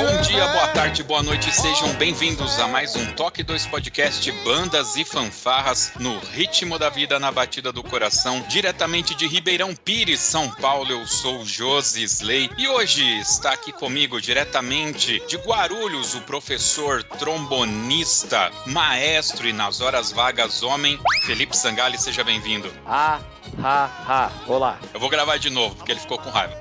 Bom dia, boa tarde, boa noite, sejam bem-vindos a mais um Toque 2 Podcast Bandas e Fanfarras no ritmo da vida na batida do coração, diretamente de Ribeirão Pires, São Paulo. Eu sou Josi Slay e hoje está aqui comigo diretamente de Guarulhos o professor trombonista, maestro e nas horas vagas homem, Felipe Sangali, seja bem-vindo. Ah, ha, ha. Olá. Eu vou gravar de novo porque ele ficou com raiva.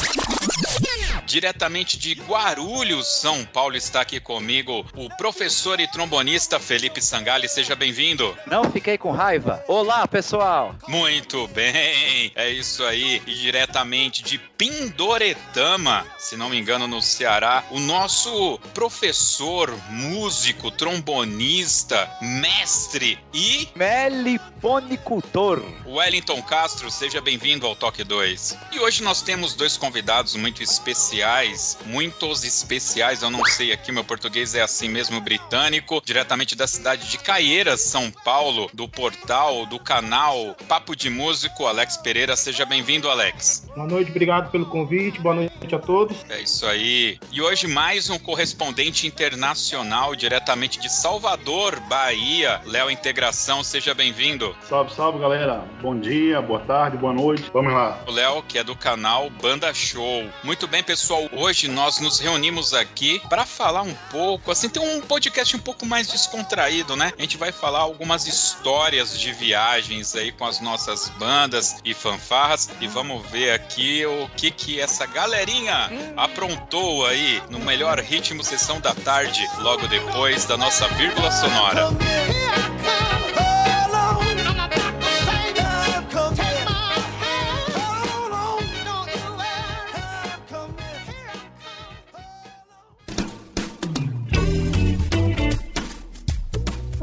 Diretamente de Guarulhos, São Paulo, está aqui comigo o professor e trombonista Felipe Sangali. Seja bem-vindo. Não fiquei com raiva. Olá, pessoal. Muito bem, é isso aí. E diretamente de Pindoretama, se não me engano, no Ceará, o nosso professor, músico, trombonista, mestre e Meliponicultor. Wellington Castro, seja bem-vindo ao Toque 2. E hoje nós temos dois convidados muito especiais, muitos especiais, eu não sei aqui, meu português é assim mesmo, britânico, diretamente da cidade de Caieiras, São Paulo, do portal, do canal Papo de Músico, Alex Pereira, seja bem-vindo, Alex. Boa noite, obrigado pelo convite, boa noite a todos. É isso aí. E hoje mais um correspondente internacional, diretamente de Salvador, Bahia, Léo Integração, seja bem-vindo. Salve, salve, galera. Bom dia, boa tarde, boa noite. Vamos lá. O Léo, que é do canal Banda Show. Muito bem, pessoal. Hoje nós nos reunimos aqui para falar um pouco, assim, tem um podcast um pouco mais descontraído, né? A gente vai falar algumas histórias de viagens aí com as nossas bandas e fanfarras e vamos ver aqui o que que essa galerinha aprontou aí no melhor ritmo sessão da tarde, logo depois da nossa vírgula sonora.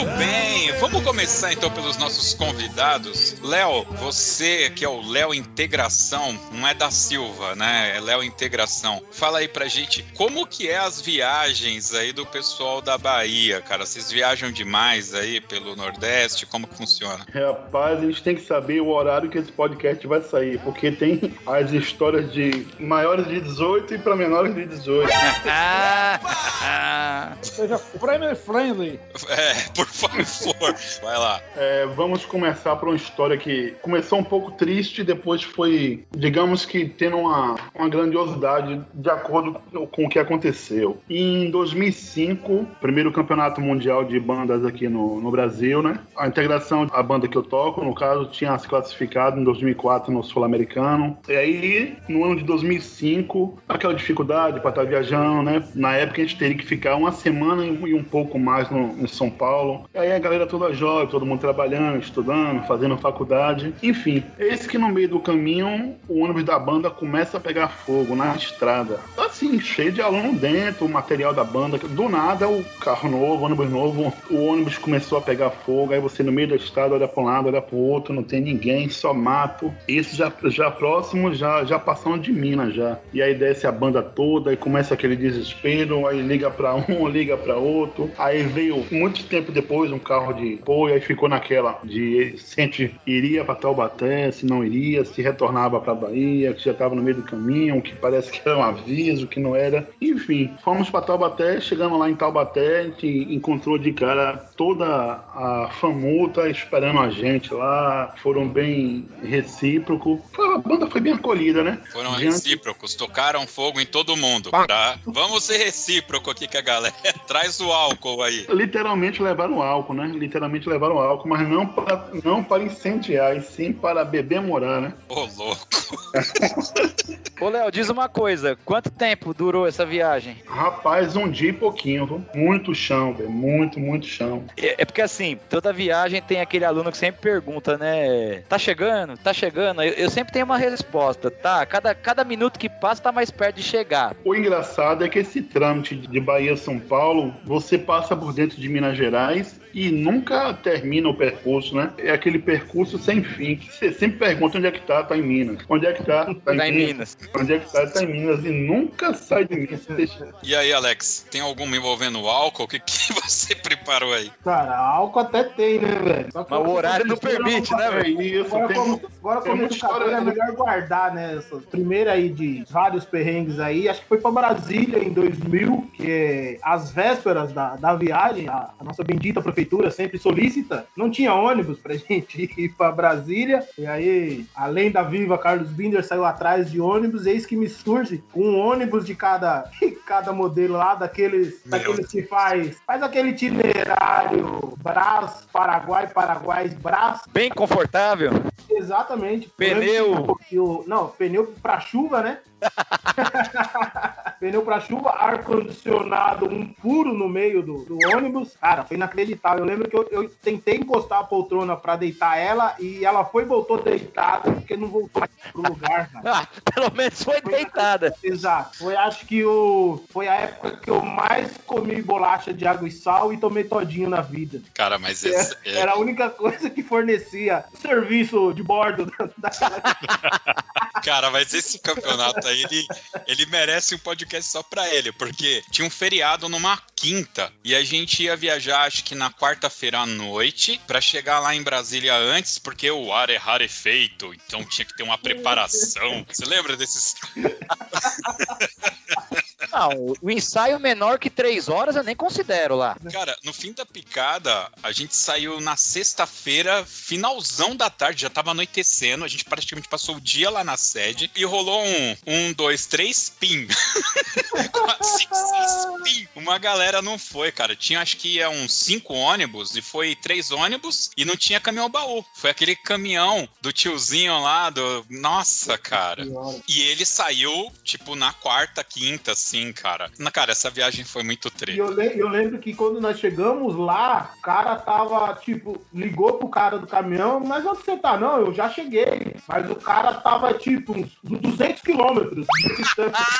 Muito bem, vamos começar então pelos nossos convidados. Léo, você que é o Léo Integração, não é da Silva, né? É Léo Integração. Fala aí pra gente como que é as viagens aí do pessoal da Bahia, cara. Vocês viajam demais aí pelo Nordeste? Como que funciona? Rapaz, a gente tem que saber o horário que esse podcast vai sair, porque tem as histórias de maiores de 18 e para menores de 18. Seja family friendly. É, por favor, vai lá. É, vamos começar por uma história que começou um pouco triste depois foi, digamos que, tendo uma, uma grandiosidade de acordo com o que aconteceu. Em 2005, primeiro campeonato mundial de bandas aqui no, no Brasil, né? A integração, a banda que eu toco, no caso, tinha se classificado em 2004 no Sul-Americano. E aí, no ano de 2005, aquela dificuldade para estar viajando, né? Na época a gente teria que ficar uma semana e um pouco mais no, em São Paulo E aí a galera toda jovem, todo mundo trabalhando, estudando, fazendo faculdade. Enfim, eis que no meio do caminho, o ônibus da banda começa a pegar fogo na estrada. Assim, cheio de aluno dentro, o material da banda. Do nada, o carro novo, o ônibus novo, o ônibus começou a pegar fogo. Aí você no meio da estrada olha para um lado, olha para outro, não tem ninguém, só mato. Isso já, já próximo, já, já passando de Minas já. E aí desce a banda toda e começa aquele desespero. Aí liga para um, liga para outro. Aí veio muito tempo depois um carro de apoio, aí ficou naquela de se a gente iria para Taubaté, se não iria, se retornava para Bahia, que já estava no meio do caminho, que parece que era um aviso, que não era. Enfim, fomos para Taubaté, chegamos lá em Taubaté, a gente encontrou de cara toda a famuta esperando a gente lá, foram bem recíprocos. A banda foi bem acolhida, né? Foram Diante- recíprocos, tocaram fogo em todo mundo. Tá? Vamos ser recíproco aqui com a galera. Traz o álcool aí. Literalmente levaram álcool, né? Literalmente levaram álcool, mas não para, não para incendiar, e sim para beber morar, né? Ô, louco. Ô, Léo, diz uma coisa. Quanto tempo durou essa viagem? Rapaz, um dia e pouquinho, viu? Muito chão, velho. Muito, muito chão. É é porque assim, toda viagem tem aquele aluno que sempre pergunta, né? Tá chegando? Tá chegando? Eu, eu sempre tenho uma resposta, tá? Cada, cada minuto que passa tá mais perto de chegar. O engraçado é que esse trâmite de Bahia a São Paulo, você passa por dentro de Minas Gerais life e nunca termina o percurso, né? É aquele percurso sem fim. que Você sempre pergunta onde é que tá, tá em Minas. Onde é que tá? Tá, Tá em Minas. Onde é que tá? Tá em Minas. E nunca sai de Minas. E aí, Alex, tem alguma envolvendo álcool? O que, que você preparou aí? Cara, álcool até tem, né, velho? Só que Mas o horário não permite, né, velho? isso, Agora, tem como, agora tem como educador, história, é né? melhor guardar, né? Essas primeiras aí de vários perrengues aí. Acho que foi pra Brasília em 2000, que é às vésperas da, da viagem, a, a nossa bendita prefeitura sempre solícita, não tinha ônibus pra gente ir pra Brasília. E aí, além da Viva, Carlos Binder saiu atrás de ônibus. Eis que me surge um ônibus de cada, cada modelo lá, daqueles, Meu daqueles que faz, faz aquele itinerário Brás, Paraguai, Paraguai, Brás, Bem confortável. Exatamente. Pneu. Não, pneu pra chuva, né? pneu pra chuva, ar-condicionado, um furo no meio do, do ônibus. Cara, foi inacreditável. Eu lembro que eu, eu tentei encostar a poltrona pra deitar ela e ela foi e voltou deitada porque não voltou mais pro lugar, cara. Ah, pelo menos foi deitada. Exato. Foi, acho que o, foi a época que eu mais comi bolacha de água e sal e tomei todinho na vida. Cara, mas esse, é- Era a única coisa que fornecia serviço de bordo da, da- Cara, mas esse campeonato aí, ele, ele merece um podcast só pra ele, porque tinha um feriado numa quinta e a gente ia viajar, acho que na quarta-feira à noite, pra chegar lá em Brasília antes, porque o ar é rarefeito, então tinha que ter uma preparação. Você lembra desses? Não, o ensaio menor que três horas eu nem considero lá. Cara, no fim da picada, a gente saiu na sexta-feira, finalzão da tarde, já tava anoitecendo, a gente praticamente passou o dia lá na sede e rolou um, um, dois, três, pim. Quatro, cinco, seis, pim. Uma galera não foi, cara. Tinha acho que ia uns cinco ônibus e foi três ônibus e não tinha caminhão baú. Foi aquele caminhão do tiozinho lá do. Nossa, cara. E ele saiu, tipo, na quarta, quinta, assim, cara. Na, cara, essa viagem foi muito E treta. eu, le- eu lembro que quando nós chegamos lá, o cara tava, tipo, ligou pro cara do caminhão, mas onde você tá? Não, eu já cheguei. Mas o cara tava, tipo, uns 200 quilômetros de distância.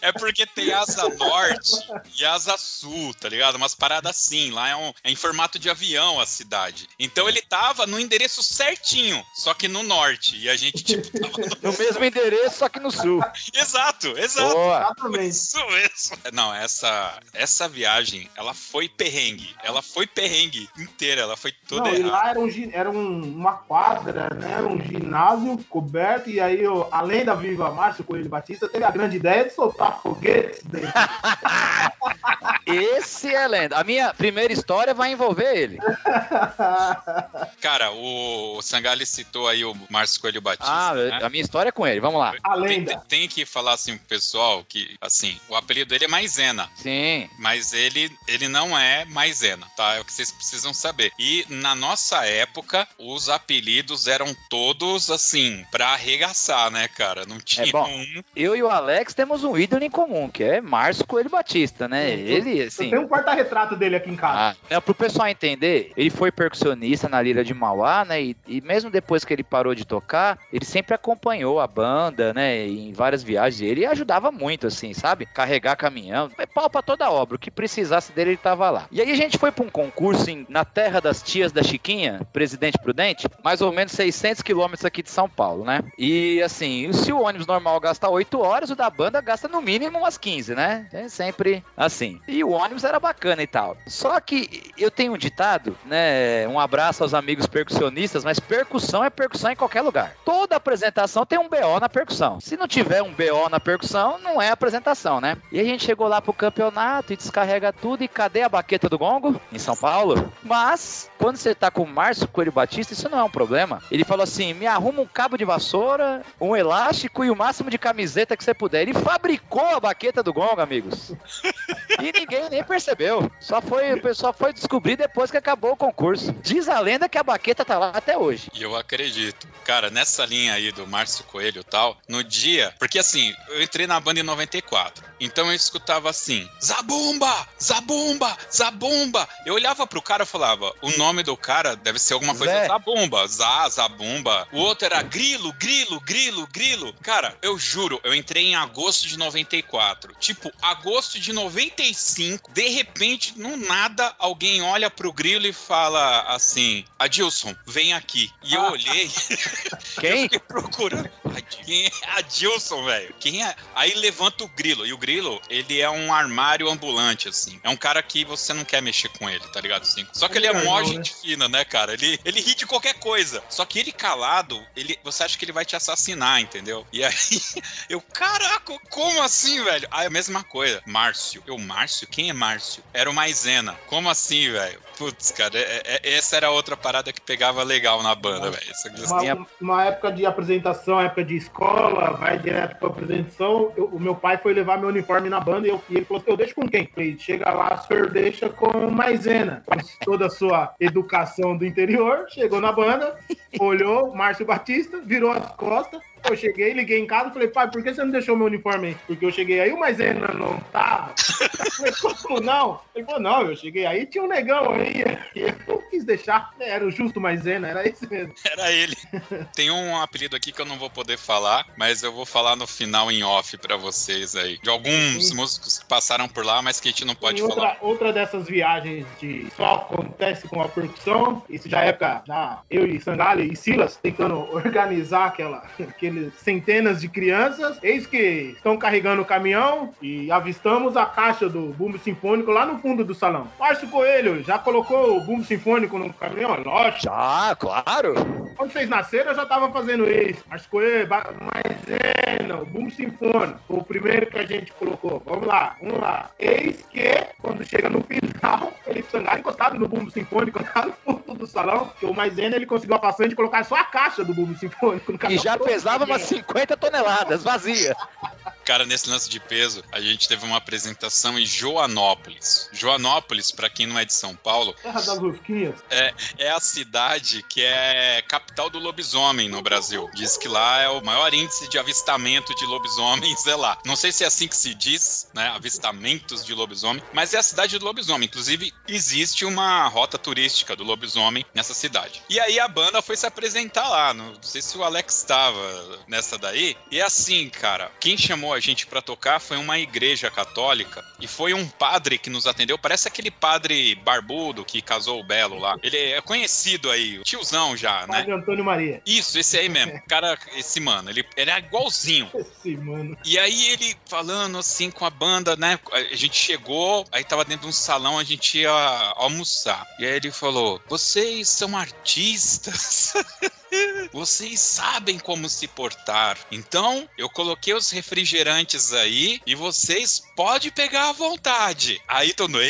É porque tem asa norte e asa sul, tá ligado? Umas paradas assim. Lá é, um- é em formato de avião a cidade. Então ele tava no endereço certinho, só que no norte. E a gente, tipo, tava no... No mesmo endereço, só que no sul. Exato, exato. Boa. Exatamente. Isso mesmo. Não, essa, essa viagem, ela foi perrengue. Ela foi perrengue inteira. Ela foi toda Não, e lá era, um, era um- uma quadra, né? Era um ginásio coberto, e aí, eu, além da Viva Márcio Coelho Batista, teve a grande ideia de soltar foguetes dentro. Esse é lenda. A minha primeira história vai envolver ele. Cara, o Sangali citou aí o Márcio Coelho Batista. Ah, né? a minha história é com ele, vamos lá. A lenda. tem- tem que falar assim pro pessoal que, assim, o apelido dele é Maisena, Sim. mas ele, ele não é Maisena, tá? É o que vocês precisam saber. E na nossa época, os apelidos eram todos, assim, pra arregaçar, né, cara? Não tinha bom. um. Eu e o Alex temos um ídolo em comum, que é Márcio Coelho Batista, né? Sim, Ele, Eu assim. tenho um porta-retrato dele aqui em casa. Ah, não, pro pessoal entender, ele foi percussionista na Lira de Mauá, né? E, e mesmo depois que ele parou de tocar, ele sempre acompanhou a banda, né? Em várias viagens. Ele ajudava muito, assim, sabe? Carregar caminhão. Pau pra toda obra. O que precisasse dele, ele tava lá. E aí a gente foi pra um concurso em- na terra das tias da Chiquinha, Presidente Prudente, mais ou menos 600 quilômetros aqui de São Paulo, né? E assim, se o ônibus normal gasta 8 horas, o da banda gasta no mínimo umas 15, né? É sempre assim. E o ônibus era bacana e tal. Só que eu tenho um ditado, né? Um abraço aos amigos percussionistas, mas percussão é percussão em qualquer lugar. Toda apresentação tem um BO na percussão. Se não tiver um BO na percussão, não é apresentação, né? E a gente chegou lá pro campeonato e descarrega tudo. E cadê a baqueta do gongo? Em São Paulo. Mas, quando você tá com o Márcio Coelho Batista, isso não é um problema. Ele falou assim: me arruma um cabo de vassoura, um elástico e o máximo de camiseta que você puder. Ele fabricou a baqueta do gongo, amigos. E ninguém nem percebeu. Só foi, o pessoal foi descobrir depois que acabou o concurso. Diz a lenda que a baqueta tá lá até hoje. E eu acredito. Cara, nessa linha aí do Márcio Coelho e tal, no dia. Porque assim, eu entrei na banda em 94. Então eu escutava assim: Zabumba! Zabumba! Zabumba! Eu olhava pro cara e falava: o nome do cara deve ser alguma coisa Zé. Zabumba. Zá, Zabumba. O outro era Grilo, Grilo, Grilo, Grilo. Cara, eu juro, eu entrei em agosto de 94. Tipo, agosto de 95, de repente, no nada, alguém olha pro Grilo e fala assim: Adilson, vem aqui. E eu olhei. Eu Quem? fiquei procurando. Quem é Adilson, velho? Quem é? Aí levanta o grilo. E o grilo, ele é um armário ambulante, assim. É um cara que você não quer mexer com ele, tá ligado? Assim. Só que ele é mó né? gente fina, né, cara? Ele, ele ri de qualquer coisa. Só que ele calado, ele, você acha que ele vai te assassinar, entendeu? E aí, eu, caraca, como assim, velho? Aí a mesma coisa. Márcio. Eu, Márcio? Quem é Márcio? Era o Maisena. Como assim, velho? Putz, cara, é- é- essa era outra parada que pegava legal na banda, velho. Uma, uma época de apresentação, época de escola, vai direto pra apresentação. eu- o meu pai foi levar meu uniforme na banda e, eu, e ele falou: Eu deixo com quem? Falei, chega lá, o senhor deixa com maisena. Toda a sua educação do interior, chegou na banda, olhou, Márcio Batista, virou as costas. Eu cheguei, liguei em casa e falei, pai, por que você não deixou meu uniforme aí? Porque eu cheguei aí, o Maisena não tava. Eu falei, como não? Ele falou, não, eu cheguei aí, tinha um negão aí. Eu não quis deixar. Era o justo Maisena, era esse mesmo. Era ele. Tem um apelido aqui que eu não vou poder falar, mas eu vou falar no final em off pra vocês aí. De alguns Sim. músicos que passaram por lá, mas que a gente não pode Tem falar. outra, outra dessas viagens de só acontece com a percussão, isso já é época da eu e Sangali e Silas tentando organizar aquela, aqueles centenas de crianças. Eis que estão carregando o caminhão e avistamos a caixa do bumbo sinfônico lá no fundo do salão. Márcio Coelho, já colocou o bumbo sinfônico no caminhão? É Lógico. Já, claro. Quando vocês nasceram, eu já tava fazendo isso. Márcio Coelho, Maisena, o bumbo sinfônico. Foi o primeiro que a gente colocou. Vamos lá, vamos lá. Eis que, quando chega no final, ele Sangari encostado no bumbo sinfônico lá no fundo do salão, que o Maisena ele conseguiu a façanha de colocar só a caixa do bumbo sinfônico no E caminhão. já pesava umas 50 toneladas, vazia. Cara, nesse lance de peso, a gente teve uma apresentação em Joanópolis. Joanópolis, pra quem não é de São Paulo, Terra das Rosquinhas. é a cidade que é capital do lobisomem no Brasil. Diz que lá é o maior índice de avistamento de lobisomens, é lá. Não sei se é assim que se diz, né? Avistamentos de lobisomem, mas é a cidade do lobisomem. Inclusive, existe uma rota turística do lobisomem nessa cidade. E aí a banda foi se apresentar lá. Não sei se o Alex estava nessa daí. E é assim, cara, quem chamou a gente pra tocar foi uma igreja católica e foi um padre que nos atendeu. Parece aquele padre barbudo que casou o Belo lá. Ele é conhecido aí, tiozão já, né? Padre Antônio Maria. Isso, esse aí mesmo. Cara, esse mano, ele, ele é igualzinho. Esse mano. E aí ele falando assim com a banda, né? A gente chegou, aí tava dentro de um salão, a gente ia almoçar. E aí ele falou: Vocês são artistas? vocês sabem como se portar. Então, eu coloquei os refrigerantes aí e vocês podem pegar à vontade. Aí todo mundo,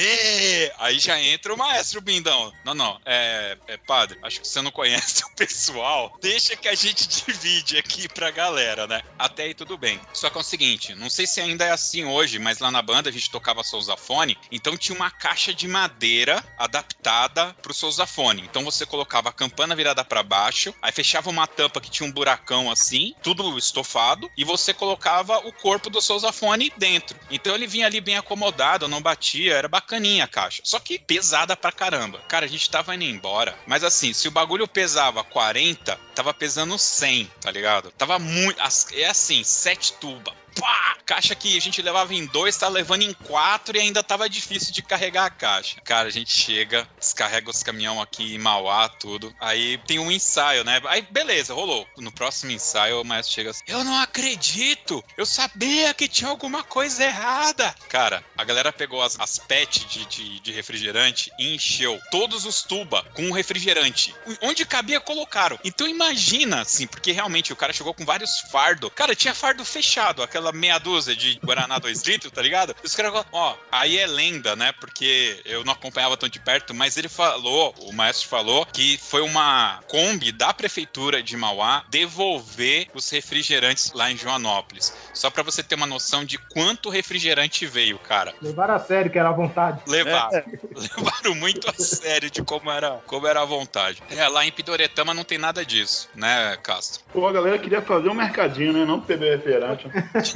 aí já entra o maestro Bindão. Não, não, é, é padre, acho que você não conhece o pessoal. Deixa que a gente divide aqui pra galera, né? Até aí tudo bem. Só que é o seguinte, não sei se ainda é assim hoje, mas lá na banda a gente tocava sousafone, então tinha uma caixa de madeira adaptada pro sousafone. Então você colocava a campana virada pra baixo, aí fechava uma tampa que tinha um buracão assim, tudo estofado, e você colocava o corpo do sousafone dentro. Então ele vinha ali bem acomodado, não batia, era bacaninha a caixa. Só que pesada pra caramba. Cara, a gente tava indo embora, mas assim, se o bagulho pesava 40, tava pesando 100, tá ligado? Tava muito. É assim, sete tuba. Pá! Caixa que a gente levava em dois, tá levando em quatro e ainda tava difícil de carregar a caixa. Cara, a gente chega, descarrega os caminhão aqui em Mauá, tudo. Aí tem um ensaio, né? Aí beleza, rolou. No próximo ensaio, o maestro chega assim: Eu não acredito! Eu sabia que tinha alguma coisa errada! Cara, a galera pegou as, as PET de, de, de refrigerante e encheu todos os tuba com refrigerante. Onde cabia, colocaram. Então imagina, assim, porque realmente o cara chegou com vários fardos. Cara, tinha fardo fechado, aquela meia dúzia de Guaraná 2 litros, tá ligado? E os caras falaram, ó, aí é lenda, né? Porque eu não acompanhava tão de perto, mas ele falou, o maestro falou, que foi uma Kombi da prefeitura de Mauá devolver os refrigerantes lá em Joanópolis. Só pra você ter uma noção de quanto refrigerante veio, cara. Levaram a sério que era à vontade. Levaram. Levaram muito a sério de como era, como era a vontade. É, lá em Pidoretama não tem nada disso, né, Castro? Pô, a galera queria fazer um mercadinho, né? Não beber refrigerante.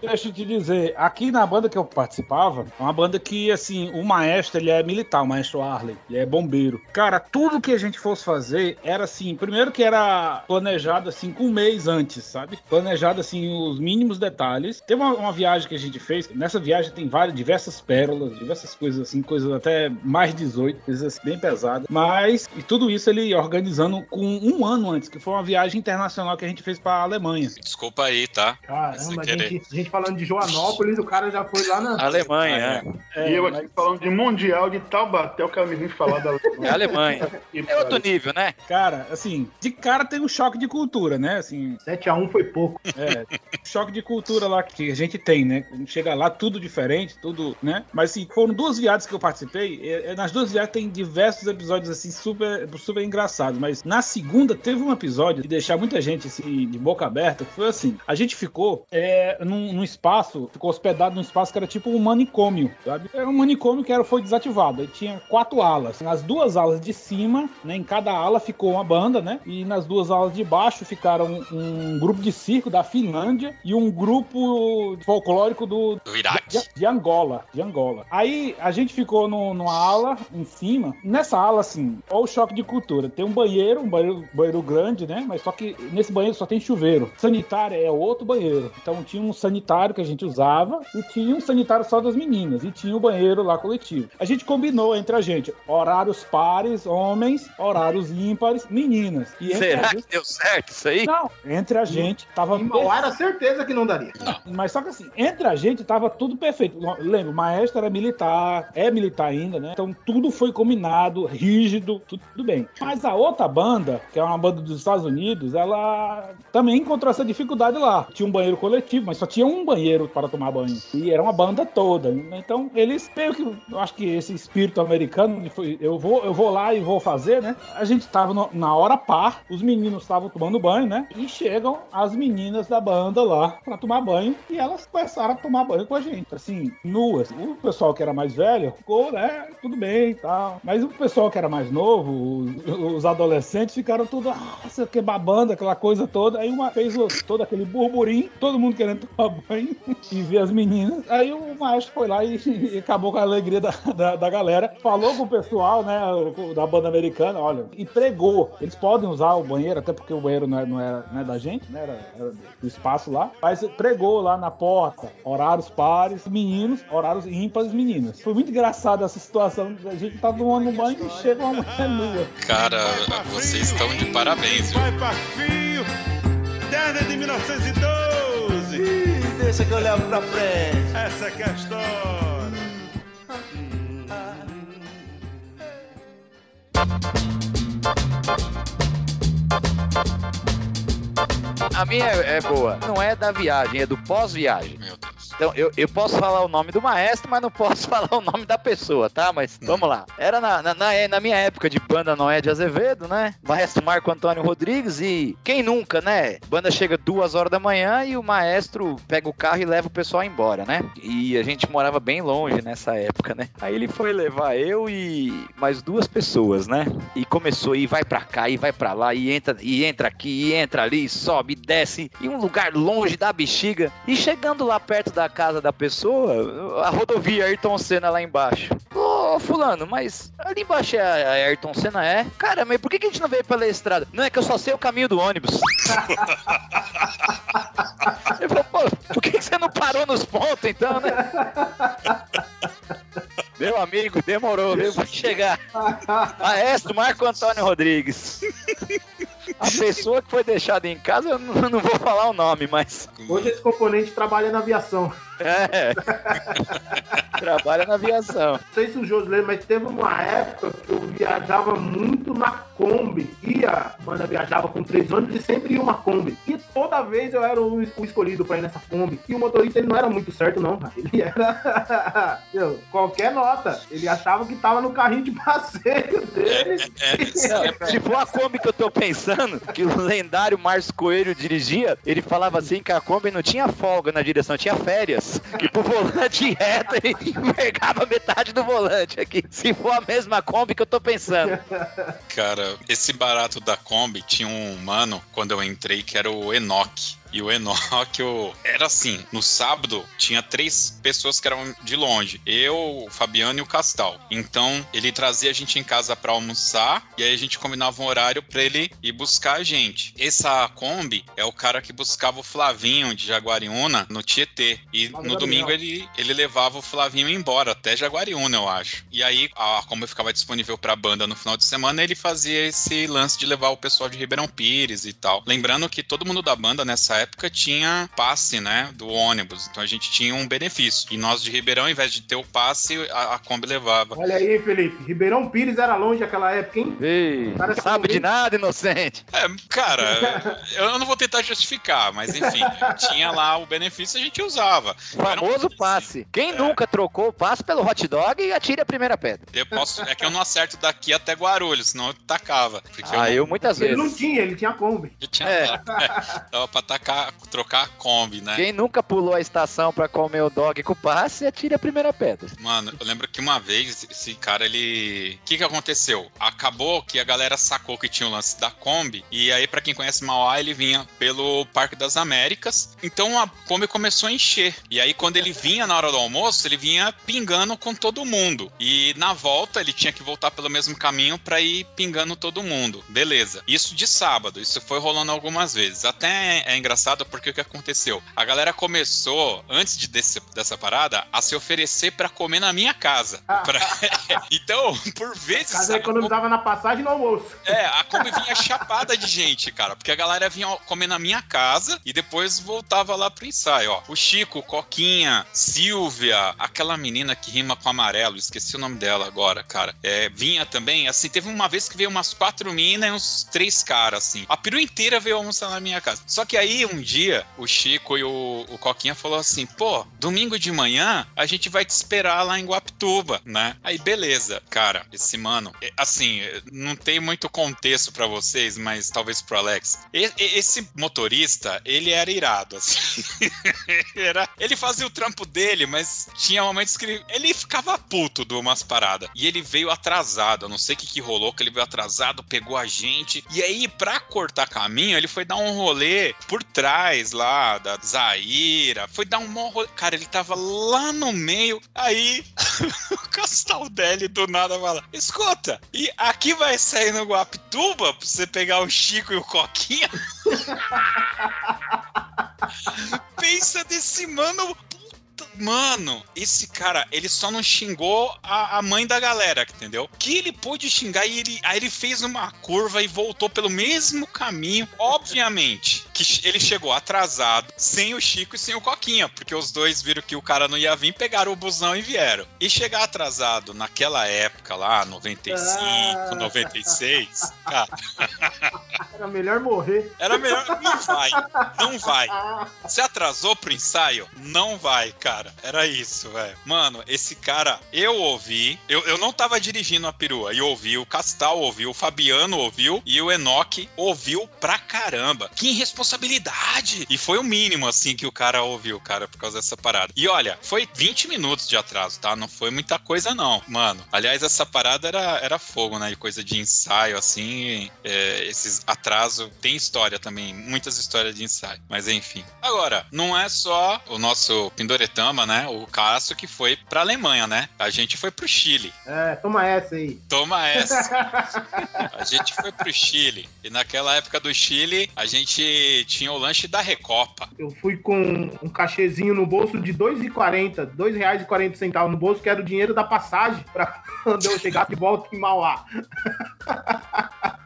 Deixa eu te dizer, aqui na banda que eu participava, é uma banda que, assim, o maestro, ele é militar, o maestro Arley, ele é bombeiro. Cara, tudo que a gente fosse fazer era assim, primeiro que era planejado, assim, com um mês antes, sabe? Planejado, assim, os mínimos detalhes. Teve uma, uma viagem que a gente fez, nessa viagem tem várias, diversas pérolas, diversas coisas, assim, coisas até mais 18, coisas assim, bem pesadas. Mas, e tudo isso ele organizando com um ano antes, que foi uma viagem internacional que a gente fez pra Alemanha. Desculpa aí, tá? Caramba, Sem a querer. gente, a gente falando de Joanópolis, o cara já foi lá na. Alemanha, é. e eu aqui falando de Mundial de Taubaté, o cara me vem falar da É Alemanha. É outro nível, né? Cara, assim, de cara tem um choque de cultura, né? Assim, 7x1 foi pouco. é, choque de cultura lá que a gente tem, né? Gente chega lá, tudo diferente, tudo, né? Mas assim, foram duas viagens que eu participei. é, é, nas duas viagens tem diversos episódios, assim, super, super engraçados. Mas na segunda teve um episódio que deixar muita gente, assim, de boca aberta, que foi assim: a gente ficou é, num, num espaço, ficou hospedado num espaço que era tipo um manicômio, sabe? Era um manicômio que era, foi desativado. Aí tinha quatro alas. Nas duas alas de cima, né? Em cada ala ficou uma banda, né? E nas duas alas de baixo ficaram um grupo de circo da Finlândia e um grupo folclórico do, Do Iraque. de, de Angola, de Angola. Aí a gente ficou no, numa ala em cima. Nessa ala, assim, olha o choque de cultura. Tem um banheiro, um banheiro, banheiro grande, né? Mas só que nesse banheiro só tem chuveiro. Sanitário é outro banheiro. Então tinha um sanitário que a gente usava e tinha um sanitário só das meninas. E tinha o banheiro lá coletivo. A gente combinou entre a gente horários pares, homens, horários ímpares, meninas. E Será gente- que deu certo isso aí? Não, entre a gente tava Em Mauá era certeza que não daria. mas só que assim, entre a gente tava tudo perfeito. Lembra, o maestro era militar, é militar ainda, né? Então tudo foi combinado, rígido, tudo, tudo bem. Mas a outra banda, que é uma banda dos Estados Unidos, ela também encontrou essa dificuldade lá. Tinha um banheiro coletivo, mas só tinha um banheiro para tomar banho. E era uma banda toda. Então eles meio que, eu acho que esse espírito americano, foi, eu vou, eu vou lá e vou fazer, né? A gente tava no- na hora par, os meninos estavam tomando banho, né? E chegam as meninas da banda lá pra tomar banho e elas começaram a tomar banho com a gente, assim, nuas. O pessoal que era mais velho ficou, né? Tudo bem e tal. Mas o pessoal que era mais novo, os, os adolescentes ficaram tudo, ah, aqui babando, aquela coisa toda. Aí uma fez todo aquele burburinho, todo mundo querendo tomar banho e ver as meninas. Aí o maestro foi lá e, e acabou com a alegria da, da, da galera. Falou com o pessoal, né, da banda americana, olha, e pregou. Eles podem usar o banheiro, até porque o banheiro não, é, não, era, não é da gente, né, era, era do espaço lá. Mas pregou lá na porta, horários pares, meninos, horários ímpares, meninas. Foi muito engraçado essa situação. A gente tá tomando banho e chega uma mulher nua. Cara, vocês estão de parabéns, viu? Vai pra fio, desde de 1912 cabeça que eu levo pra frente. Essa que é a história. A minha é, é boa. Não é da viagem, é do pós-viagem. Meu Deus. Então, eu, eu posso falar o nome do maestro, mas não posso falar o nome da pessoa, tá? Mas vamos lá. Era na, na, na, na minha época de banda Noé de Azevedo, né? Maestro Marco Antônio Rodrigues e quem nunca, né? Banda chega duas horas da manhã e o maestro pega o carro e leva o pessoal embora, né? E a gente morava bem longe nessa época, né? Aí ele foi levar eu e mais duas pessoas, né? E começou e vai pra cá e vai pra lá e entra e entra aqui e entra ali, sobe, desce em um lugar longe da bexiga e chegando lá perto da casa da pessoa, a rodovia Ayrton Senna lá embaixo. Ô, fulano, mas ali embaixo é a a Ayrton Senna é? Cara, mas por que a gente não veio pela estrada? Não, é que eu só sei o caminho do ônibus. Ele falou, pô, por que você não parou nos pontos então, né? Meu amigo, demorou, viu? Vai chegar. Maestro Marco Antônio Rodrigues. A pessoa que foi deixada em casa, eu não, vou falar o nome, mas. Hoje esse componente trabalha na aviação. É. Trabalha na aviação. Não sei se o Jô lembra, mas teve uma época que eu viajava muito na Kombi. Ia, a banda viajava com três ônibus e sempre ia uma Kombi. E toda vez eu era o, escolhido pra ir nessa Kombi. E o motorista ele não era muito certo, não, cara. Ele era. Meu, qualquer nota. Ele achava que tava no carrinho de passeio dele. É, for a Kombi que eu tô pensando, que o lendário Márcio Coelho dirigia, ele falava assim que a Kombi não tinha folga na direção, tinha férias. E pro volante reto, ele envergava metade do volante aqui. Se for a mesma Kombi que eu tô pensando. Cara, esse barato da Kombi tinha um mano, quando eu entrei, que era o Enoch. E o Enoch, o- era assim, no sábado tinha três pessoas que eram de longe. Eu, o Fabiano e o Castal. Então, ele trazia a gente em casa pra almoçar e aí a gente combinava um horário pra ele ir buscar a gente. Essa Kombi é o cara que buscava o Flavinho de Jaguariúna no Tietê. E no domingo ele, ele levava o Flavinho embora, até Jaguariúna, eu acho. E aí a Kombi ficava disponível pra banda no final de semana, ele fazia esse lance de levar o pessoal de Ribeirão Pires e tal. Lembrando que todo mundo da banda nessa época tinha passe, né, do ônibus. Então a gente tinha um benefício. E nós de Ribeirão, ao invés de ter o passe, a, a Kombi levava. Olha aí, Felipe. Ribeirão Pires era longe naquela época, hein? Ei, Cara, sabe de nada, inocente. É, cara, eu não vou tentar justificar, mas enfim, tinha lá o benefício e a gente usava. Famoso passe. Quem nunca trocou o passe pelo hot dog e atire a primeira pedra? Eu posso, é que eu não acerto daqui até Guarulhos, senão eu tacava. Ah, não- eu muitas Ele vezes. não tinha, ele tinha Kombi. Eu tinha É. dava pra tacar, trocar a Kombi, né? Quem nunca pulou a estação pra comer o dog com passe, atire a primeira pedra. Mano, eu lembro que uma vez esse cara, ele. O que que aconteceu? Acabou que a galera sacou que tinha o lance da Kombi. E aí, pra quem conhece Mauá, ele vinha pelo Parque das Américas. Então a Kombi começou a encher. E aí, quando ele vinha na hora do almoço, ele vinha pingando com todo mundo. E na volta, ele tinha que voltar pelo mesmo caminho pra ir pingando todo mundo. Beleza. Isso de sábado. Isso foi rolando algumas vezes. Até é engraçado porque o que aconteceu? A galera começou, antes de desse- dessa parada, a se oferecer pra comer na minha casa. Pra- então, por vezes. Casa economizava na passagem e no almoço. é, a Kombi vinha chapada de gente, cara. Porque a galera vinha comer na minha casa e depois voltava lá pro ensaio, ó. O Chico, Coquinha, Silvia, aquela menina que rima com amarelo, esqueci o nome dela agora, cara. É, vinha também, assim, teve uma vez que veio umas quatro minas e uns três caras, assim. A peru inteira veio almoçar na minha casa. Só que aí, um dia, o Chico e o, o Coquinha falou assim, pô, domingo de manhã a gente vai te esperar lá em Guapituba, né? Aí, beleza. Cara, esse mano, é, assim, não tem muito contexto pra vocês, mas talvez pro Alex. Esse motorista, ele era irado, assim. era, ele fazia o trampo dele, mas tinha momentos que ele, ele ficava puto de umas paradas. E ele veio atrasado, eu não sei o que, que rolou, que ele veio atrasado, pegou a gente. E aí, pra cortar caminho, ele foi dar um rolê por trás lá da Zaira. Foi dar um rolê. Cara, ele tava lá no meio. Aí, o Castaldelli do nada fala: Escuta, e aqui vai sair no Guapituba pra você pegar o Chico e o Coquinha? Pensa desse mano. Mano, esse cara, ele só não xingou a, a mãe da galera, entendeu? Que ele pôde xingar e ele, aí ele fez uma curva e voltou pelo mesmo caminho. Obviamente que ele chegou atrasado, sem o Chico e sem o Coquinha. porque os dois viram que o cara não ia vir, pegaram o busão e vieram. E chegar atrasado naquela época lá, 95, Ah. 96, cara, Era melhor morrer. era melhor. Não vai, não vai. Se atrasou pro ensaio? Não vai, cara. Era isso, velho. Mano, esse cara, eu ouvi. Eu, eu não tava dirigindo a perua. E ouvi, o Castal ouviu, o Fabiano ouviu e o Enoque ouviu pra caramba. Que irresponsabilidade! E foi o mínimo, assim, que o cara ouviu, cara, por causa dessa parada. E olha, foi 20 minutos de atraso, tá? Não foi muita coisa, não. Mano, aliás, essa parada era, era fogo, né? E coisa de ensaio, assim. é, esses atrasos. Tem história também, muitas histórias de ensaio. Mas enfim. Agora, não é só o nosso Pindoretama, né? O Cássio que foi pra Alemanha, né? A gente foi pro Chile. É, toma essa aí. Toma essa. A gente foi pro Chile. E naquela época do Chile, a gente tinha o lanche da Recopa. Eu fui com um cachezinho no bolso de R$ 2,40, R$ 2,40 no bolso, que era o dinheiro da passagem pra quando eu chegar de volta em Mauá.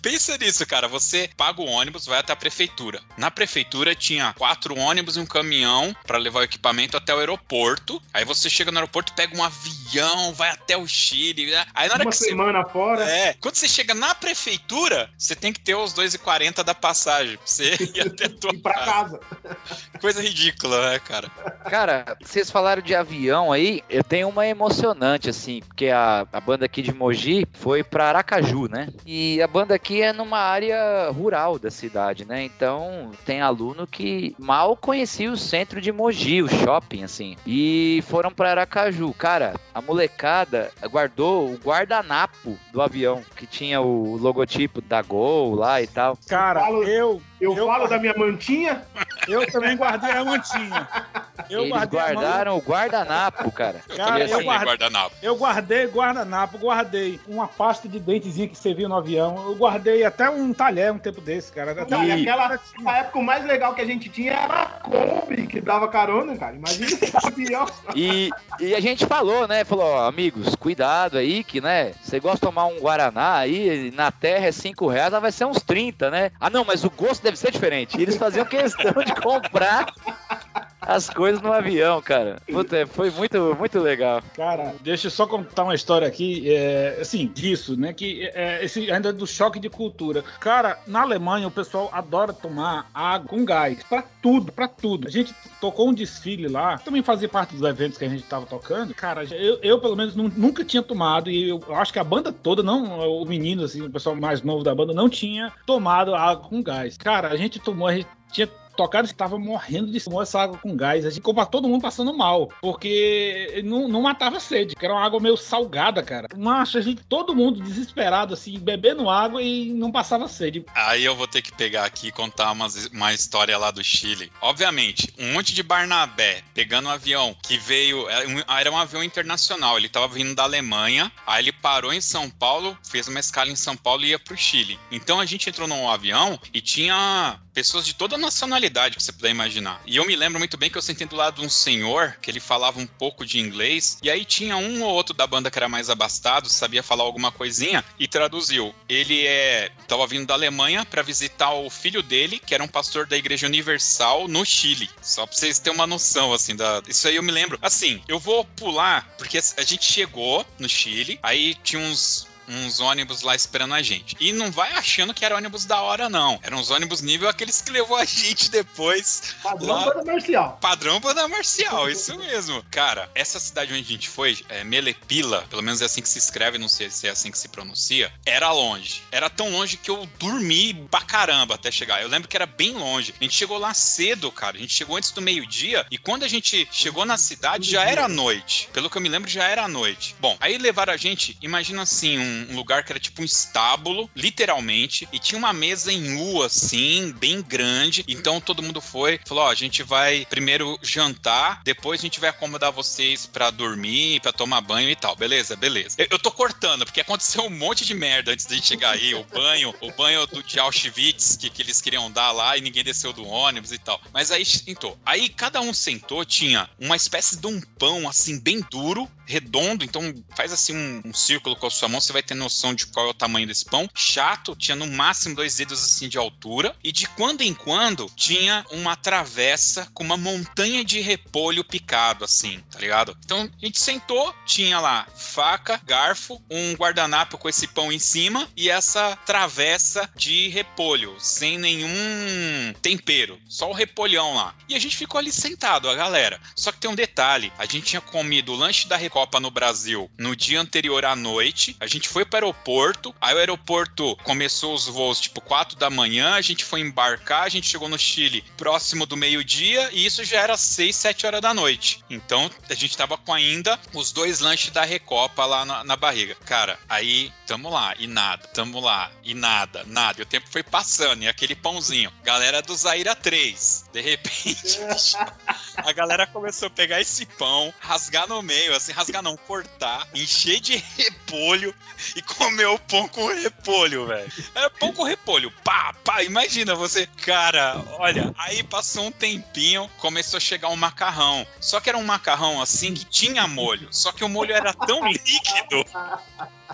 Pensa nisso, cara. Você paga o ônibus, vai até a prefeitura. Na prefeitura tinha quatro ônibus e um caminhão pra levar o equipamento até o aeroporto. Aí você chega no aeroporto, pega um avião, vai até o Chile. né? Aí na hora Uma que você semana fora. É, quando você chega na prefeitura, você tem que ter os 2,40 da passagem pra você ir até a tua E pra casa. casa. Coisa ridícula, né, cara? Cara, vocês falaram de avião aí, eu tenho uma emocionante, assim, porque a, a banda aqui de Mogi foi pra Aracaju, né? E a banda aqui é numa área rural da cidade, né? Então tem aluno que mal conhecia o centro de Mogi, o shopping, assim. E foram pra Aracaju. Cara, a molecada guardou o guardanapo do avião, que tinha o logotipo da Gol lá e tal. Cara, eu, Eu, Eu- falo da minha mantinha, eu também guardei a mantinha. Eu Eles guardaram o guardanapo, cara. Eu Cara, também eu guardei guardo- guardanapo. Eu guardei guardanapo, guardei uma pasta de dentezinha que servia no avião. Eu guardei até um talher um tempo desse, cara. Até e aquela na época o mais legal que a gente tinha era a Kombi, que dava carona, cara. Imagina esse avião. E, e a gente falou, né? Falou, ó, amigos, cuidado aí, que, né? Você gosta de tomar um Guaraná aí, na terra é 5 reais, vai ser uns 30, né? Ah, não, mas o gosto deve ser diferente. E eles faziam questão de comprar as coisas no avião, cara. Puta, foi muito, muito legal. Cara, deixa eu só contar uma história aqui, é, assim, disso, né? Que é, esse ainda do choque de cultura. Cara, na Alemanha o pessoal adora tomar água com gás. Pra tudo, pra tudo. A gente tocou um desfile lá, também fazia parte dos eventos que a gente tava tocando. Cara, eu, eu pelo menos nu- nunca tinha tomado, e eu acho que a banda toda, não, o menino, assim, o pessoal mais novo da banda, não tinha tomado água com gás. Cara, a gente tomou, a gente tinha tocado estava morrendo de tomar essa água com gás. A gente ficou todo mundo passando mal. Porque não, não matava sede, que era uma água meio salgada, cara. Mas a gente, todo mundo desesperado, assim, bebendo água e não passava sede. Aí eu vou ter que pegar aqui e contar umas- uma história lá do Chile. Obviamente, um monte de Barnabé pegando um avião que veio. Um, era um avião internacional, ele tava vindo da Alemanha. Aí ele parou em São Paulo, fez uma escala em São Paulo e ia pro Chile. Então a gente entrou num avião e tinha pessoas de toda nacionalidade que você puder imaginar. E eu me lembro muito bem que eu sentei do lado de um senhor que ele falava um pouco de inglês. E aí tinha um ou outro da banda que era mais abastado, sabia falar alguma coisinha e traduziu. Ele é tava vindo da Alemanha para visitar o filho dele, que era um pastor da Igreja Universal no Chile. Só pra vocês terem uma noção assim da isso aí eu me lembro. Assim, eu vou pular porque a gente chegou no Chile, aí tinha uns uns ônibus lá esperando a gente. E não vai achando que era ônibus da hora, não. Eram uns ônibus nível aqueles que levou a gente depois. Padrão Lá- banda marcial. Padrão banda marcial, isso mesmo. Cara, essa cidade onde a gente foi, é Melepila, pelo menos é assim que se escreve, não sei se é assim que se pronuncia, era longe. Era tão longe que eu dormi pra caramba até chegar. Eu lembro que era bem longe. A gente chegou lá cedo, cara. A gente chegou antes do meio-dia e quando a gente chegou na cidade já era noite. Pelo que eu me lembro, já era noite. Bom, aí levaram a gente, imagina assim, um, um lugar que era tipo um estábulo, literalmente, e tinha uma mesa em U, assim, bem grande. Então todo mundo foi, falou: ó, a gente vai primeiro jantar, depois a gente vai acomodar vocês pra dormir, pra tomar banho e tal. Beleza, beleza. Eu, eu tô cortando, porque aconteceu um monte de merda antes da gente chegar aí. O banho, o banho do, de Auschwitz que, que eles queriam dar lá e ninguém desceu do ônibus e tal. Mas aí sentou. Aí cada um sentou, tinha uma espécie de um pão, assim, bem duro, redondo, então faz assim um, um círculo com a sua mão, você vai ter noção de qual é o tamanho desse pão. Chato, tinha no máximo dois dedos assim de altura. E de quando em quando tinha uma travessa com uma montanha de repolho picado, assim, tá ligado? Então a gente sentou, tinha lá faca, garfo, um guardanapo com esse pão em cima e essa travessa de repolho, sem nenhum tempero, só o repolhão lá. E a gente ficou ali sentado, a galera. Só que tem um detalhe: a gente tinha comido o lanche da Recopa no Brasil no dia anterior à noite. A gente foi para o aeroporto, aí o aeroporto começou os voos tipo 4 da manhã, a gente foi embarcar, a gente chegou no Chile próximo do meio-dia e isso já era 6, 7 horas da noite. Então a gente tava com ainda os dois lanches da Recopa lá na, na barriga. Cara, aí tamo lá e nada, tamo lá e nada, nada. E o tempo foi passando e aquele pãozinho. Galera do Zaira 3. De repente, a galera começou a pegar esse pão, rasgar no meio, assim, rasgar não, cortar, encher de repolho e comer o pão com repolho, velho. Era pão com repolho, pá, pá. Imagina você, cara, olha, aí passou um tempinho, começou a chegar um macarrão. Só que era um macarrão assim que tinha molho, só que o molho era tão líquido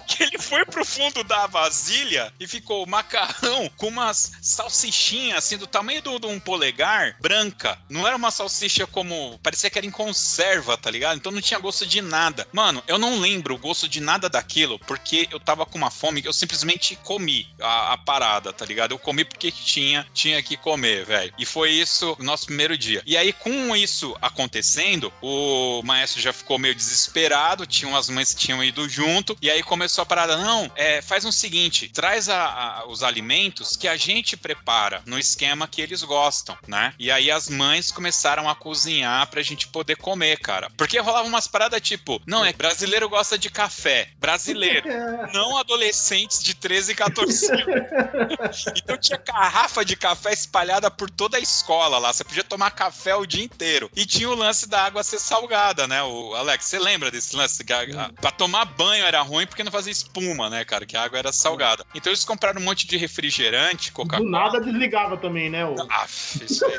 que ele foi pro fundo da vasilha e ficou macarrão com umas salsichinhas assim do tamanho de um polegar, branca. Não era uma salsicha como. parecia que era em conserva, tá ligado? Então não tinha gosto de nada. Mano, eu não lembro o gosto de nada daquilo porque eu tava com uma fome que eu simplesmente comi a, a parada, tá ligado? Eu comi porque tinha, tinha que comer, velho. E foi isso no nosso primeiro dia. E aí, com isso acontecendo, o maestro já ficou meio desesperado. Tinha umas mães que tinham ido junto. E aí começou a parada. Não, é, faz o um seguinte: traz a, a, os alimentos que a gente prepara no esquema que eles gostam, né? E aí as mães começaram a cozinhar pra gente poder comer, cara. Porque rolava umas paradas tipo: não, é brasileiro gosta de café. Brasileiro. não adolescentes de 13 e 14 anos. então tinha garrafa de café espalhada por toda a escola lá. Você podia tomar café o dia inteiro. E tinha o lance da água ser salgada, né? O Alex, você lembra desse lance? Pra tomar banho era ruim porque não fazia espuma, né, cara? Que a água era salgada. Então eles compraram um monte de refrigerante, Coca-Cola. Do nada desligava também, né? O... Aff, isso aí.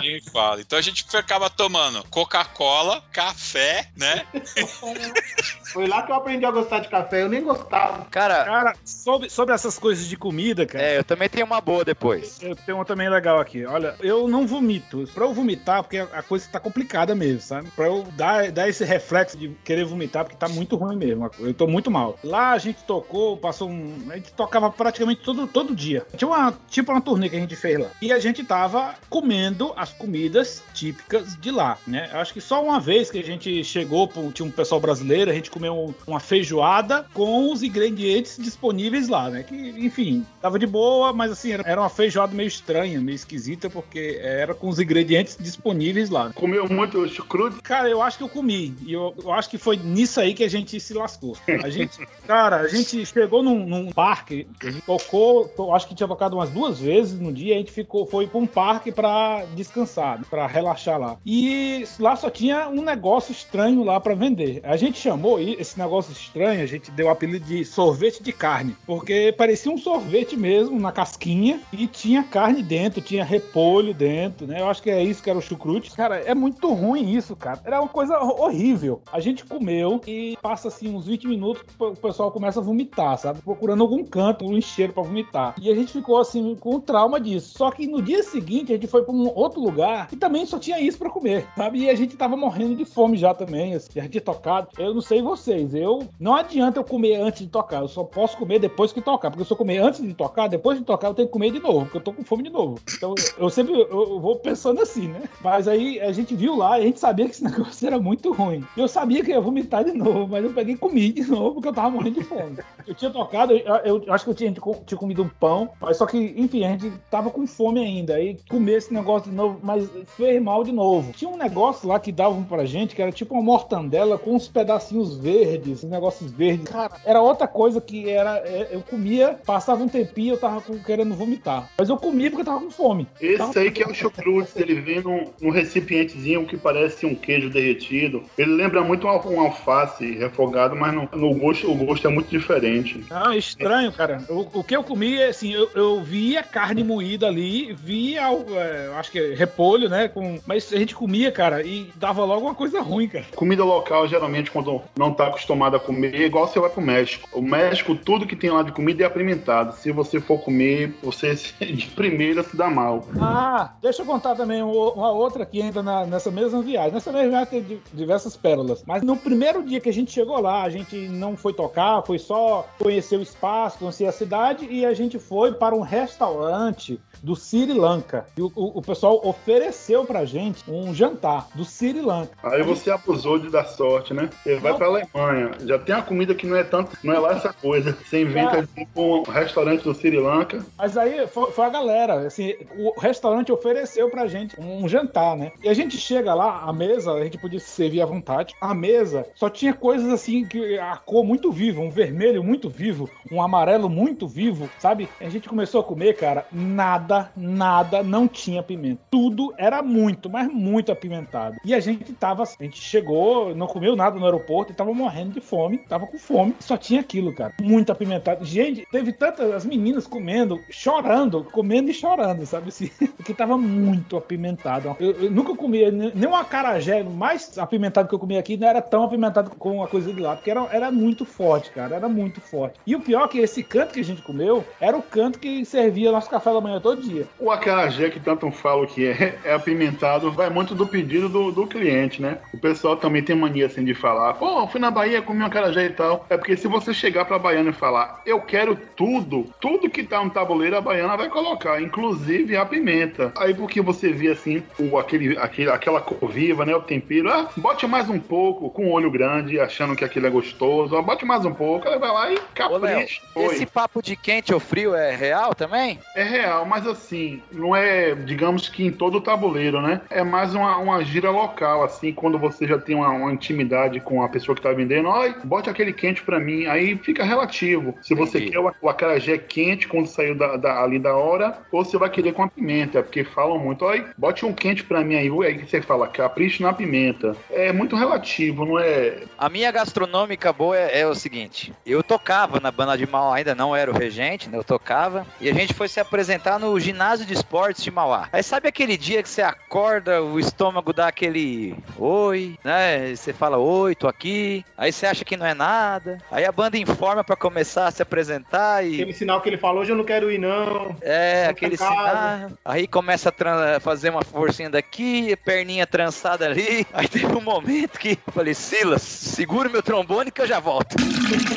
Nem fala. Então a gente ficava tomando Coca-Cola, café, né? Foi lá que eu aprendi a gostar de café. Eu nem gostava. Cara, Cara, sobre, sobre essas coisas de comida, cara. é, eu também tenho uma boa depois. Eu tenho uma também legal aqui. Olha, eu não vomito. Pra eu vomitar, porque a coisa tá complicada mesmo, sabe? Pra eu dar, dar esse reflexo de querer vomitar, porque tá muito ruim mesmo. Eu tô muito mal. Lá a gente tocou, passou um. A gente tocava praticamente todo, todo dia. Tinha uma, tipo uma turnê que a gente fez lá. E a gente tava comendo as comidas típicas de lá, né? Eu acho que só uma vez que a gente chegou, tinha um pessoal brasileiro, a gente comeu uma feijoada com os ingredientes disponíveis lá, né? Que, enfim, tava de boa, mas assim, era, era uma feijoada meio estranha, meio esquisita, porque era com os ingredientes disponíveis lá. Comeu muito chucrute. Cara, eu acho que eu comi. E eu, eu acho que foi nisso aí que a gente se lascou. A gente, cara, a gente chegou num, num parque, a gente tocou, to- acho que tinha tocado umas duas vezes no dia, a gente ficou, foi pra um parque pra descansar, pra relaxar lá. E lá só tinha um negócio estranho lá pra vender. A gente chamou i- esse negócio estranho, a gente deu o apelido de sorvete de carne, porque parecia um sorvete mesmo, na casquinha, e tinha carne dentro, tinha repolho dentro, né? Eu acho que é isso que era o chucrute. Cara, é muito ruim isso, cara. Era uma coisa ho- horrível. A gente comeu e passa assim uns 20 minutos, o pessoal começa a vomitar, sabe? Procurando algum canto, um encheiro pra vomitar. E a gente ficou assim com trauma disso. Só que no dia seguinte a gente foi pra um outro lugar e também só tinha isso pra comer, sabe? E a gente tava morrendo de fome já também, assim. A gente tocado. Eu não sei vocês, eu não adianta eu comer antes de tocar, eu só posso comer depois que tocar, porque se eu comer antes de tocar, depois de tocar eu tenho que comer de novo, porque eu tô com fome de novo. Então eu sempre eu, vou pensando assim, né? Mas aí a gente viu lá a gente sabia que esse negócio era muito ruim. Eu sabia que ia vomitar de novo, mas eu peguei e comi de novo porque eu tava morrendo de fome. Eu tinha tocado, eu, eu acho que eu tinha, tinha comido um pão, mas só que, enfim, a gente tava com fome ainda. Aí comer esse negócio de novo, mas fez mal de novo. Tinha um negócio lá que davam pra gente, que era tipo uma mortandela com uns pedacinhos verdes, uns negócios verdes. Cara, era outra coisa que era. é, Eu comia, passava um tempinho eu tava querendo vomitar. Mas eu comia porque eu tava com fome. Esse aí que é o chucrute, ele vem num, num recipientezinho que parece um queijo derretido. Ele lembra muito um, al- alface refogado, mas no, no gosto, o gosto é muito diferente. diferente. Ah, estranho, cara. O, o que eu comia, assim, eu, eu via carne moída ali, via, é, acho que é repolho, né? Com, mas a gente comia, cara, e dava logo uma coisa ruim, cara. Comida local, geralmente, quando não tá acostumado a comer, igual você vai pro México. O México, tudo que tem lá de comida é apimentado. Se você for comer, você de primeira se dá mal. Ah, deixa eu contar também uma outra aqui ainda na, nessa mesma viagem. Nessa mesma viagem tem diversas pérolas. Mas no primeiro dia que a gente chegou lá, a gente não foi tocar, foi só conhecer o espaço, conhecer a cidade e a gente foi para um restaurante do Sri Lanka. E o, o, o, pessoal ofereceu pra gente um jantar do Sri Lanka. Aí você abusou de dar sorte, né? Você vai pra Alemanha, já tem uma comida que não é tanto, não é lá essa coisa. Você inventa é. de um restaurante do Sri Lanka. Mas aí foi, foi, a galera, assim, o restaurante ofereceu pra gente um jantar, né? E a gente chega lá, a mesa, a gente podia se servir à vontade. A mesa só tinha coisas assim que a cor muito viva, um vermelho muito vivo, um amarelo muito vivo, sabe? A gente começou a comer, cara, nada nada, nada não tinha pimenta. Tudo era muito, mas muito apimentado. E a gente tava, a gente chegou, não comeu nada no aeroporto e tava morrendo de fome, tava com fome, só tinha aquilo, cara. Muito apimentado. Gente, teve tantas as meninas comendo, chorando, comendo e chorando, sabe assim? Porque tava muito apimentado. Eu, eu nunca comia nem um acarajé mais apimentado que eu comia aqui, não era tão apimentado com a coisa de lá, porque era, era muito forte, cara, era muito forte. E o pior é que esse canto que a gente comeu era o canto que servia nosso café da manhã todo dia. O acarajé, que tanto falo que é, é apimentado, vai muito do pedido do, do cliente, né? O pessoal também tem mania assim de falar, pô, fui na Bahia, comi um acarajé e tal. É porque se você chegar pra Baiana e falar, eu quero tudo, tudo que tá no tabuleiro, a Baiana vai colocar, inclusive a pimenta. Aí porque você vê assim, o, aquele, aquele, aquela cor viva, né? O tempero, ah, bote mais um pouco, com o olho grande, achando que aquilo é gostoso, ah, bote mais um pouco, aí vai lá e capricha. Esse papo de quente ou frio é real também? É real, mas assim, não é, digamos que em todo o tabuleiro, né? É mais uma, uma gira local, assim, quando você já tem uma, uma intimidade com a pessoa que tá vendendo, ai, bote aquele quente para mim, aí fica relativo. Se você Entendi. quer o, o acarajé quente quando saiu da, da, ali da hora, ou você vai querer com a pimenta, porque falam muito, ai, bote um quente para mim aí, aí você fala, capricho na pimenta. É muito relativo, não é? A minha gastronômica boa é, é o seguinte, eu tocava na banda de mal, ainda não era o regente, né? Eu tocava, e a gente foi se apresentar no ginásio de esportes de Mauá. Aí sabe aquele dia que você acorda, o estômago dá aquele oi, né? Você fala, oi, tô aqui. Aí você acha que não é nada. Aí a banda informa para começar a se apresentar e. Aquele sinal que ele falou, hoje eu não quero ir, não. É, aquele sinal. Aí começa a fazer uma forcinha daqui, perninha trançada ali. Aí teve um momento que eu falei, Silas, segura meu trombone que eu já volto.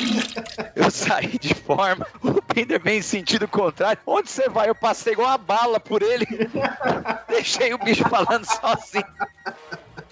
eu saí de forma, o Binder vem em sentido contrário. Onde você vai? Eu passei igual uma bala por ele. Deixei o bicho falando sozinho.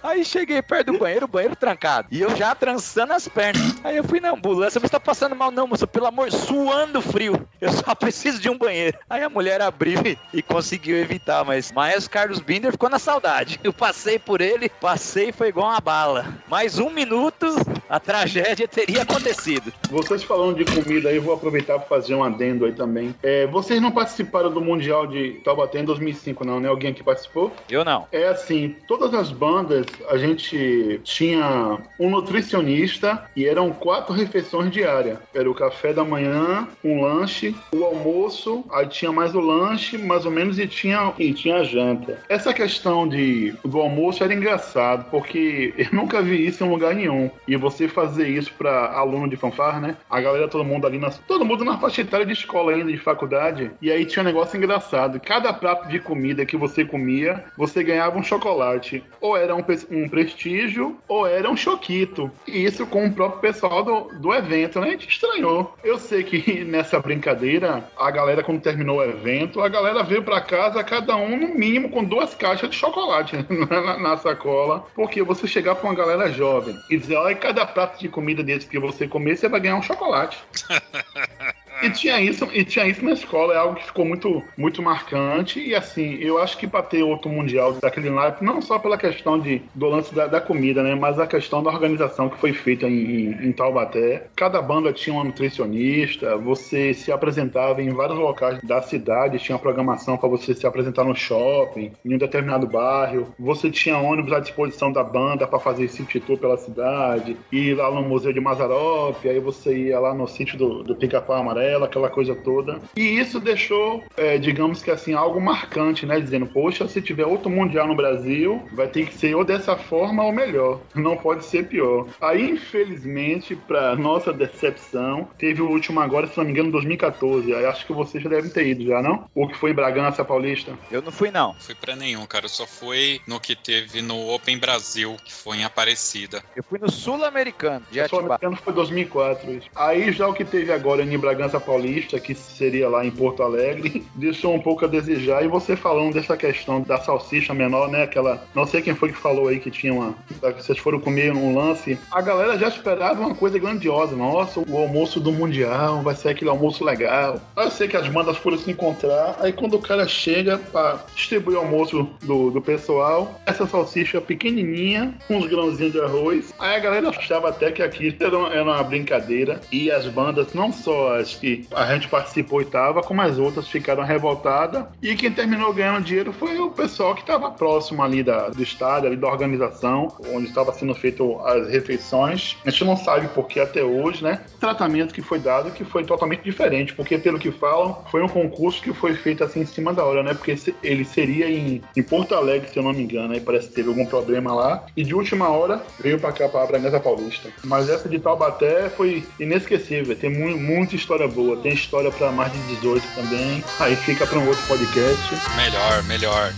Aí cheguei perto do banheiro, o banheiro trancado. E eu já trançando as pernas. Aí eu fui na ambulância, mas tá passando mal não, moça, pelo amor, suando frio. Eu só preciso de um banheiro. Aí a mulher abriu e, e conseguiu evitar, mas Maestro Carlos Binder ficou na saudade. Eu passei por ele, passei foi igual uma bala. Mais um minuto, a tragédia teria acontecido. Vocês falando de comida aí, vou aproveitar para fazer um adendo aí também. É, vocês não participaram do Mundial de Taubaté em 2005 não, né? Alguém aqui participou? Eu não. É assim, todas as bandas a gente tinha um nutricionista e eram quatro refeições diárias. Era o café da manhã, um lanche, o almoço, aí tinha mais o lanche, mais ou menos, e tinha, e tinha a janta. Essa questão de, do almoço era engraçado, porque eu nunca vi isso em lugar nenhum. E você fazer isso para aluno de fanfarra, né? A galera, todo mundo ali, na, todo mundo na faixa etária de escola ainda, de faculdade. E aí tinha um negócio engraçado. Cada prato de comida que você comia, você ganhava um chocolate. Ou era um, um prestígio ou era um choquito. E isso com o próprio pessoal do, do evento, né? A gente estranhou. Eu sei que nessa brincadeira, a galera, quando terminou o evento, a galera veio para casa, cada um no mínimo com duas caixas de chocolate na, na sacola. Porque você chegar pra uma galera jovem e dizer, olha, cada prato de comida desse que você comer, você vai ganhar um chocolate. E tinha isso, e tinha isso na escola, é algo que ficou muito, muito marcante. E assim, eu acho que para ter outro mundial daquele naipe, não só pela questão de, do lance da, da comida, né? Mas a questão da organização que foi feita em, em, em Taubaté. Cada banda tinha uma nutricionista, você se apresentava em vários locais da cidade, tinha programação para você se apresentar no shopping, em um determinado bairro. Você tinha ônibus à disposição da banda para fazer city tour pela cidade, ir lá no Museu de Mazarop, aí você ia lá no sítio do, do Pica-Pau Amarelo, aquela coisa toda. E isso deixou, é, digamos que assim, algo marcante, né? Dizendo, poxa, se tiver outro Mundial no Brasil, vai ter que ser ou dessa forma ou melhor. Não pode ser pior. Aí, infelizmente, para nossa decepção, teve o último agora, se não me engano, 2014. Aí acho que vocês já devem ter ido, já não? O que foi em Bragança Paulista? Eu não fui, não. Fui pra nenhum, cara. Eu só fui no que teve no Open Brasil, que foi em Aparecida. Eu fui no Sul-Americano, de. Sul-Americano foi 2004. isso. Aí já o que teve agora em Bragança Paulista, que seria lá em Porto Alegre, deixou um pouco a desejar. E você falando dessa questão da salsicha menor, né? Aquela. Não sei quem foi que falou aí que tinha uma. Vocês foram comer um lance. A galera já esperava uma coisa grandiosa. Nossa, o almoço do Mundial vai ser aquele almoço legal. Eu sei que as bandas foram se encontrar. Aí quando o cara chega pra distribuir o almoço do, do pessoal, essa salsicha pequenininha, uns grãozinhos de arroz. Aí a galera achava até que aquilo era uma, era uma brincadeira. E as bandas, não só as que a gente participou e tava, como as outras ficaram revoltadas. E quem terminou ganhando dinheiro foi o pessoal que estava próximo ali da, do estádio, ali da organização, onde estava sendo feito as refeições. A gente não sabe por que até hoje, né? O tratamento que foi dado que foi totalmente diferente, porque pelo que falam, foi um concurso que foi feito assim em cima da hora, né? Porque ele seria em, em Porto Alegre, se eu não me engano, aí parece que teve algum problema lá. E de última hora veio pra cá, pra Bragança Paulista. Mas essa de Taubaté foi inesquecível. Tem mu- muita história boa. Tem história pra mais de 18 também. Aí fica pra um outro podcast. Melhor, melhor.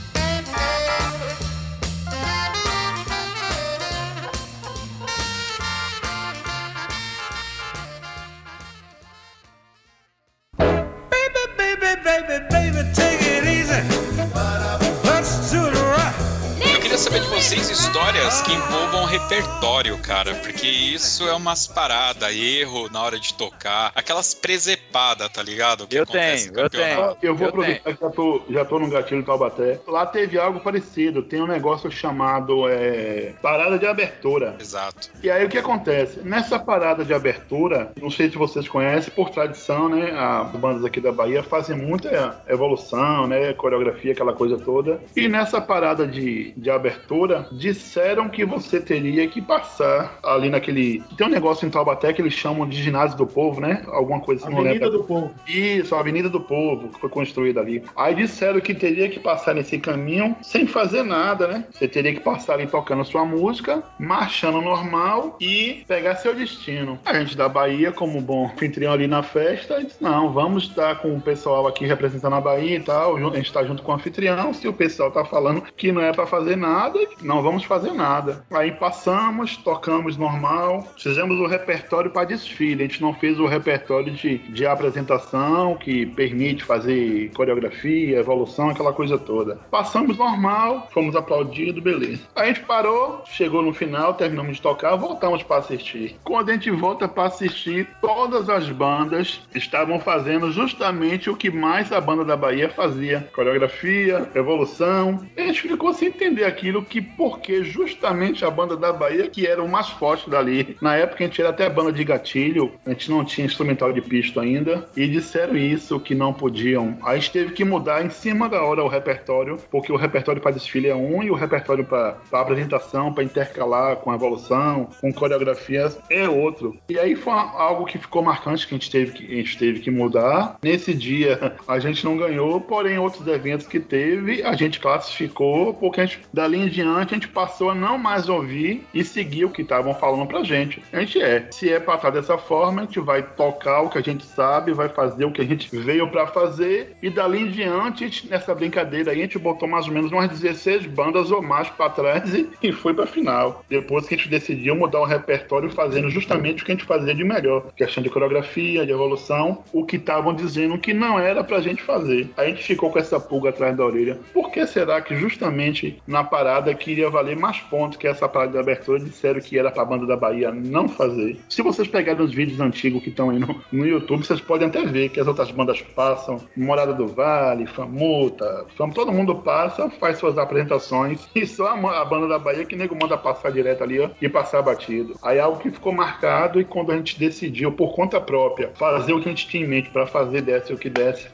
Histórias que envolvam repertório, cara, porque isso é umas paradas, erro na hora de tocar, aquelas presepadas, tá ligado? Que Eu tenho, eu campeonato. Eu vou Eu aproveitar que já tô, já tô no gatilho do Taubaté. Lá teve algo parecido. Tem um negócio chamado é, parada de abertura. Exato. E aí o que acontece? Nessa parada de abertura, não sei se vocês conhecem, por tradição, né? As bandas aqui da Bahia fazem muita evolução, né? Coreografia, aquela coisa toda. E nessa parada de, de abertura, disseram que você teria que passar ali naquele. Tem um negócio em Taubaté que eles chamam de ginásio do povo, né? Alguma coisa assim, não Avenida do Povo. Isso, a Avenida do Povo, que foi construída ali. Aí disseram que teria que passar nesse caminho sem fazer nada, né? Você teria que passar ali tocando sua música, marchando normal e pegar seu destino. A gente da Bahia, como bom anfitrião ali na festa, disse, não, vamos estar com o pessoal aqui representando a Bahia e tal, a gente tá junto com o anfitrião, se o pessoal tá falando que não é pra fazer nada, não vamos fazer nada. Aí passamos, tocamos normal, fizemos o repertório para desfile, a gente não fez o repertório de, de apresentação, que permite fazer coreografia, evolução, aquela coisa toda. Passamos normal, fomos aplaudidos, beleza. A gente parou, chegou no final, terminamos de tocar, voltamos para assistir. Quando a gente volta para assistir, todas as bandas estavam fazendo justamente o que mais a banda da Bahia fazia: coreografia, evolução. A gente ficou sem entender aquilo que porque justamente a banda da Bahia que era o mais forte dali. Na época a gente era até banda de gatilho, a gente não tinha instrumental de pisto ainda e disseram isso que não podiam. Aí a gente teve que mudar em cima da hora o repertório, porque o repertório para desfile é um e o repertório para apresentação, para intercalar com evolução, com coreografias é outro. E aí foi algo que ficou marcante que a gente teve que, a gente teve que mudar. Nesse dia a gente não ganhou, porém outros eventos que teve a gente classificou, porque a gente, dali em diante a gente passou a não mais ouvir e seguir o que estavam falando pra gente. A gente é, se é pra estar dessa forma, a gente vai tocar o que a gente sabe, vai fazer o que a gente veio pra fazer e dali em diante, nessa brincadeira aí, a gente botou mais ou menos umas 16 bandas ou mais pra trás e, e foi pra final. Depois que a gente decidiu mudar o repertório fazendo justamente o que a gente fazia de melhor, questão de coreografia, de evolução, o que estavam dizendo que não era pra gente fazer. A gente ficou com essa pulga atrás da orelha. Por que será que justamente na parada parada que iria valer mais pontos que essa parada de abertura. Disseram que era pra banda da Bahia não fazer. Se vocês pegarem os vídeos antigos que estão aí no, no YouTube, vocês podem até ver que as outras bandas passam. Morada do Vale, Famuta, Fam, todo mundo passa, faz suas apresentações. E só a, a banda da Bahia que nego manda passar direto ali ó, e passar batido. Aí é algo que ficou marcado e quando a gente decidiu, por conta própria, fazer o que a gente tinha em mente para fazer desse o que desse,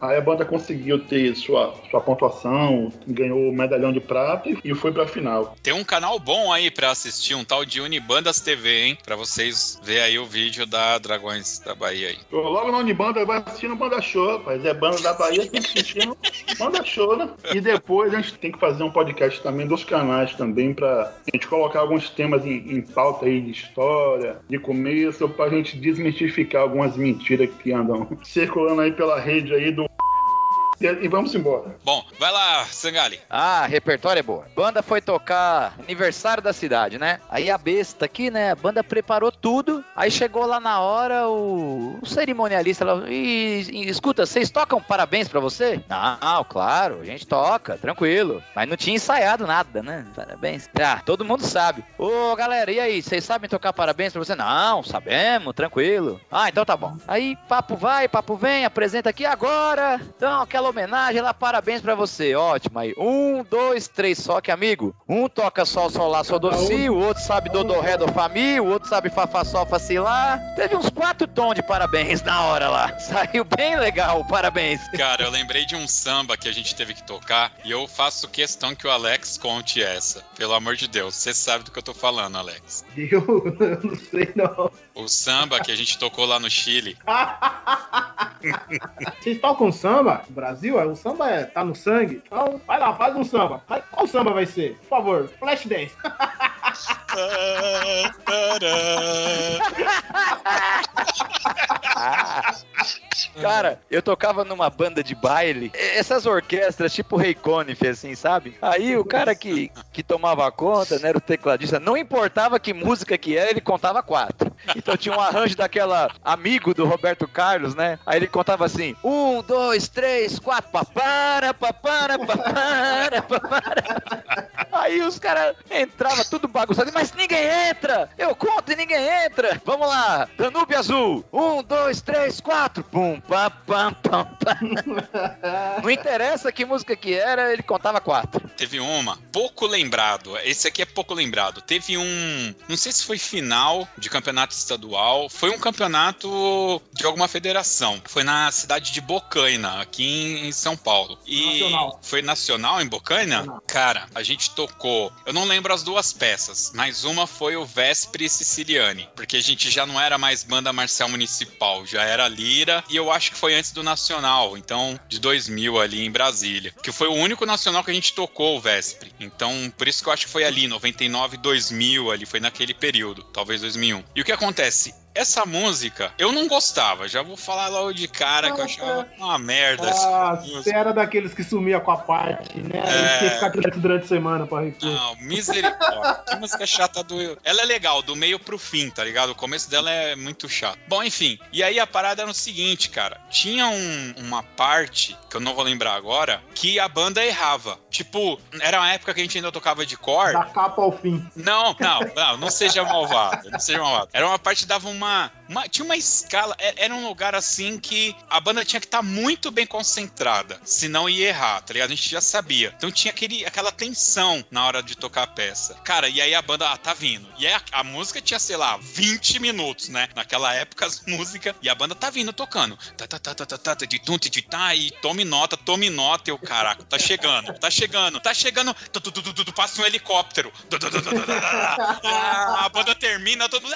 aí a banda conseguiu ter sua, sua pontuação, ganhou o medalhão de prata e foi pra final. Tem um canal bom aí pra assistir, um tal de Unibandas TV, hein? Pra vocês verem aí o vídeo da Dragões da Bahia aí. Eu, logo na Unibanda vai assistindo Banda Show, rapaz. É banda da Bahia, que assistindo Banda Show, né? E depois a gente tem que fazer um podcast também dos canais também pra gente colocar alguns temas em, em pauta aí de história, de começo, pra gente desmistificar algumas mentiras que andam circulando aí pela rede aí do e vamos embora. Bom, vai lá, Sangali. Ah, repertório é boa. Banda foi tocar aniversário da cidade, né? Aí a besta aqui, né? A banda preparou tudo. Aí chegou lá na hora o, o cerimonialista lá. E, e, escuta, vocês tocam parabéns pra você? Não, claro, a gente toca, tranquilo. Mas não tinha ensaiado nada, né? Parabéns. Ah, todo mundo sabe. Ô, galera, e aí? Vocês sabem tocar parabéns pra você? Não, sabemos, tranquilo. Ah, então tá bom. Aí papo vai, papo vem, apresenta aqui agora. Então, aquela homenagem lá, parabéns pra você. Ótimo. Aí, um, dois, três, só que amigo. Um toca sol, sol, lá, sol, do, si, o outro sabe do, do, ré, do, fa, mi, o outro sabe fa, fa, sol, fa, si, lá. Teve uns quatro tons de parabéns na hora lá. Saiu bem legal, parabéns. Cara, eu lembrei de um samba que a gente teve que tocar e eu faço questão que o Alex conte essa. Pelo amor de Deus, você sabe do que eu tô falando, Alex. Eu não sei não. O samba que a gente tocou lá no Chile. Vocês tocam samba no Brasil? O samba é, tá no sangue. Então, vai lá, faz um samba. Qual samba vai ser? Por favor, flash dance. Cara, eu tocava numa banda de baile, essas orquestras tipo Ray Conniff, assim, sabe? Aí o cara que, que tomava conta, né, era o tecladista, não importava que música que era, ele contava quatro. Então tinha um arranjo daquela amigo do Roberto Carlos, né? Aí ele contava assim: um, dois, três, quatro, papara, papara, papara, papara. Aí os caras entravam tudo bagunçado, mas ninguém entra! Eu conto e ninguém entra! Vamos lá, Danube Azul! Um, dois, três, quatro! Pum, pam, pam. Não interessa que música que era, ele contava quatro. Teve uma, pouco lembrado. Esse aqui é pouco lembrado. Teve um. Não sei se foi final de campeonato estadual. Foi um campeonato de alguma federação. Foi na cidade de Bocaina, aqui em São Paulo. E Nacional. foi nacional em Bocaina? Nacional. Cara, a gente tocou. Eu não lembro as duas peças, mas uma foi o Vespre Siciliani. Porque a gente já não era mais banda marcial municipal, já era lira. E eu acho que foi antes do nacional, então de 2000 ali em Brasília. Que foi o único nacional que a gente tocou o Vespre. Então, por isso que eu acho que foi ali, 99, 2000 ali, foi naquele período, talvez 2001. E o que acontece? Essa música, eu não gostava, já vou falar logo de cara que eu achava uma merda. Ah, você era daqueles que sumia com a parte, né? É. Tinha que ficar quieto durante a semana pra repor. Não, misericórdia. que música chata do. Ela é legal, do meio pro fim, tá ligado? O começo dela é muito chato. Bom, enfim. E aí a parada era o seguinte, cara. Tinha um- uma parte, que eu não vou lembrar agora, que a banda errava. Tipo, era uma época que a gente ainda tocava de cor. Da capa ao fim. Não, não, não, não seja malvado. Não seja malvado. Era uma parte que dava uma. Uma- tinha uma escala. é- Era um lugar assim que a banda tinha que estar muito bem concentrada. Senão ia errar, tá ligado? A gente já sabia. Então tinha aquele, aquela tensão na hora de tocar a peça. Cara, e aí a banda, ah, tá vindo. E aí a, a música tinha, sei lá, 20 minutos, né? Naquela época as músicas. E a banda tá vindo tocando. Tá, tá, tá, tá, tá, tá, tá, de tum, de tá, e tome nota, tome nota. E eu, caraca, tá chegando, tá chegando, tá chegando. Tu, tu, tu, tu, passa um helicóptero. Ah, a banda termina, todo.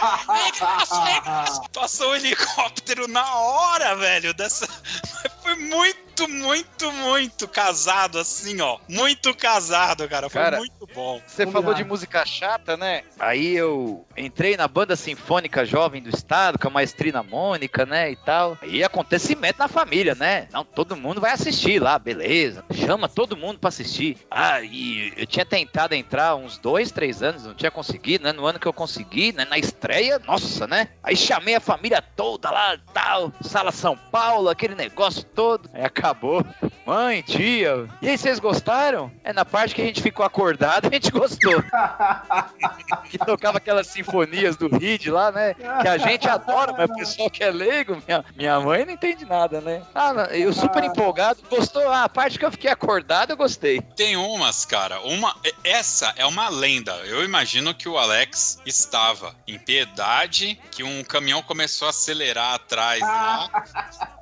"Ah, Regaço, regaço." Passou um helicóptero na hora, velho. Dessa. Foi muito, muito, muito casado, assim, ó. Muito casado, cara. Foi Cara, muito bom. Você falou de música chata, né? Aí eu entrei na banda sinfônica jovem do estado, com a maestrina Mônica, né, e tal. E acontecimento na família, né? Não, todo mundo vai assistir lá, beleza. Chama todo mundo pra assistir. Ah, e eu tinha tentado entrar uns dois, três anos, não tinha conseguido, né? No ano que eu consegui, né, na estreia, nossa, né? Aí chamei a família toda lá, tal, Sala São Paulo, aquele negócio todo. Aí acabou. mãe, tia, e aí vocês gostaram? É na parte que a gente ficou acordado, a gente gostou. que tocava aquelas sinfonias do Reed lá, né? Que a gente adora, mas o pessoal que é leigo, minha, minha mãe não entende nada, né? Ah, eu super empolgado, gostou? Ah, a parte que eu fiquei acordado, eu gostei. Tem umas, cara. Uma, essa é uma lenda. Eu imagino que o Alex estava em piedade, que um caminhão começou a acelerar atrás lá.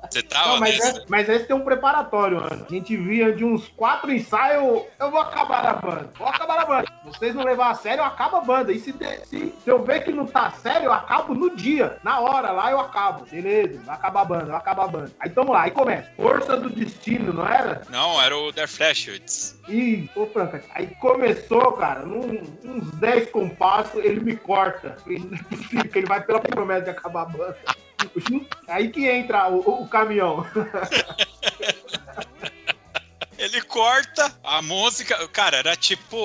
Você tava Não, mas, nessa? esse, mas esse tem um preparatório, mano. A gente via de uns quatro ensaios, eu vou acabar a banda. Vou acabar a banda. Vocês não levar a sério, eu acabo a banda. E se, se, se eu ver que não tá sério, eu acabo no dia. Na hora lá eu acabo. Beleza, vai acabar a banda, vai acabar a banda. Aí tamo lá, aí começa. Força do destino, não era? Não, era o Der Flashwitz. E, ô Franca, aí começou, cara, num, uns 10 compassos, ele me corta. Ele não é possível que ele vai pela promessa de acabar a banda. Aí que entra o, o caminhão. Ele corta a música. Cara, era tipo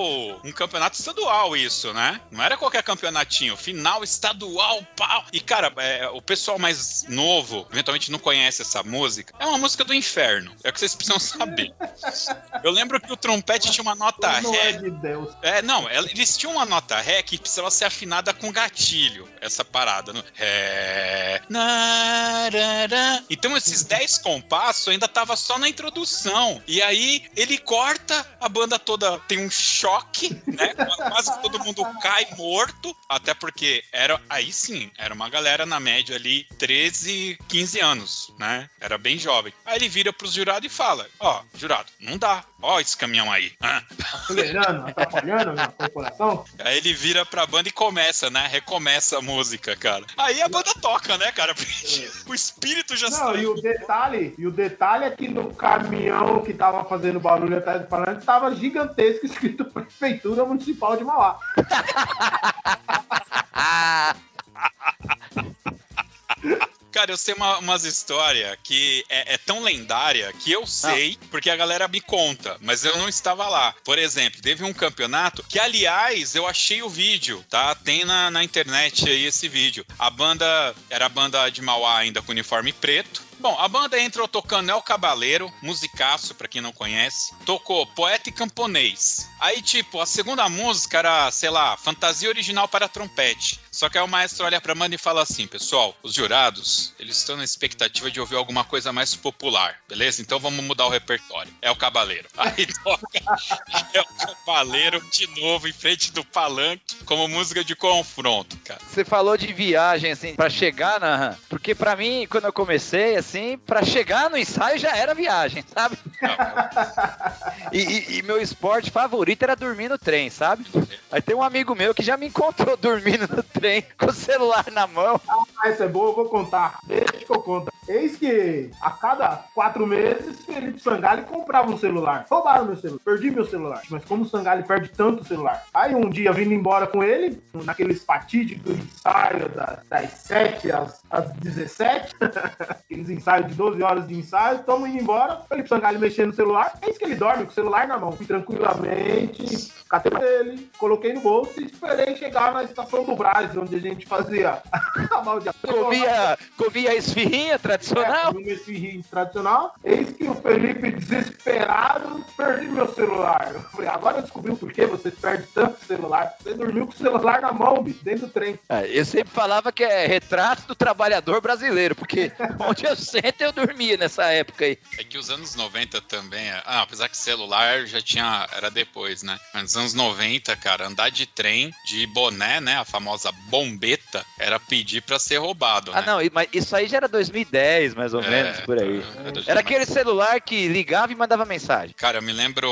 um campeonato estadual, isso, né? Não era qualquer campeonatinho. Final estadual, pau. E, cara, é, o pessoal mais novo, eventualmente não conhece essa música. É uma música do inferno. É o que vocês precisam saber. Eu lembro que o trompete tinha uma nota não é ré. de Deus. É, não, eles tinham uma nota ré que precisava ser afinada com gatilho, essa parada. No ré. narará. Então esses 10 compassos ainda tava só na introdução. E aí ele corta, a banda toda tem um choque, né? Quase todo mundo cai morto. Até porque era. Aí sim, era uma galera na média ali, 13, 15 anos, né? Era bem jovem. Aí ele vira pros jurados e fala: Ó, jurado, não dá. Ó, esse caminhão aí. Ah. Acelerando, atrapalhando a corporação. Aí ele vira pra banda e começa, né? Recomeça a música, cara. Aí a banda toca, né, cara? Porque o espírito já Não, saiu. e o detalhe, e o detalhe é que no caminhão que tava fazendo barulho atrás do falante tava gigantesco escrito Prefeitura Municipal de Mauá. Cara, eu sei uma- umas histórias que é, é tão lendária que eu sei porque a galera me conta, mas eu não estava lá. Por exemplo, teve um campeonato que, aliás, eu achei o vídeo, tá? Tem na, na internet aí esse vídeo. A banda era a banda de Mauá ainda com uniforme preto. Bom, a banda entrou tocando El Cabaleiro, musicaço, pra quem não conhece. Tocou Poeta e Camponês. Aí, tipo, a segunda música era, sei lá, Fantasia Original para Trompete. Só que aí o maestro olha pra banda e fala assim, pessoal, os jurados, eles estão na expectativa de ouvir alguma coisa mais popular, beleza? Então vamos mudar o repertório. É o Cabaleiro. Aí toca É o Cabaleiro de novo em frente do palanque, como música de confronto, cara. Você falou de viagem, assim, pra chegar na. Porque pra mim, quando eu comecei, assim, pra chegar no ensaio já era viagem, sabe? E, e- e meu esporte favorito era dormir no trem, sabe? Aí tem um amigo meu que já me encontrou dormindo no trem com o celular na mão. Ah, essa é boa, eu vou contar. Deixa que eu conto. Eis que a cada quatro meses, Felipe Sangali comprava um celular. Roubaram meu celular, perdi meu celular. Mas como o Sangali perde tanto celular? Aí um dia, vindo embora com ele, naqueles fatídicos ensaios das, das 7 às, às 17, aqueles ensaios de 12 horas de ensaio, estamos indo embora, Felipe Sangali mexendo no celular, eis que ele dorme com o celular na mão. Fui tranquilamente, catei ele, coloquei no bolso e esperei chegar na estação do Brás, onde a gente fazia a baldeação. Comia, comia a esfirrinha tradicional. É, rim tradicional. Eis que o Felipe, desesperado, perdi meu celular. Eu falei, agora eu descobri o porquê você perde tanto celular. Você dormiu com o celular na mão, bicho, dentro do trem. É, Eu sempre falava que é retrato do trabalhador brasileiro, porque onde eu sento eu dormia nessa época aí. É que os anos 90 também. Ah, apesar que celular já tinha. Era depois, né? Mas nos anos 90, cara, andar de trem, de boné, né? A famosa bombeta, era pedir pra ser roubado. Ah, né? não, mas isso aí já era 2010, mais ou É, menos, por aí. é, Era aquele celular que ligava e mandava mensagem. Cara, eu me lembro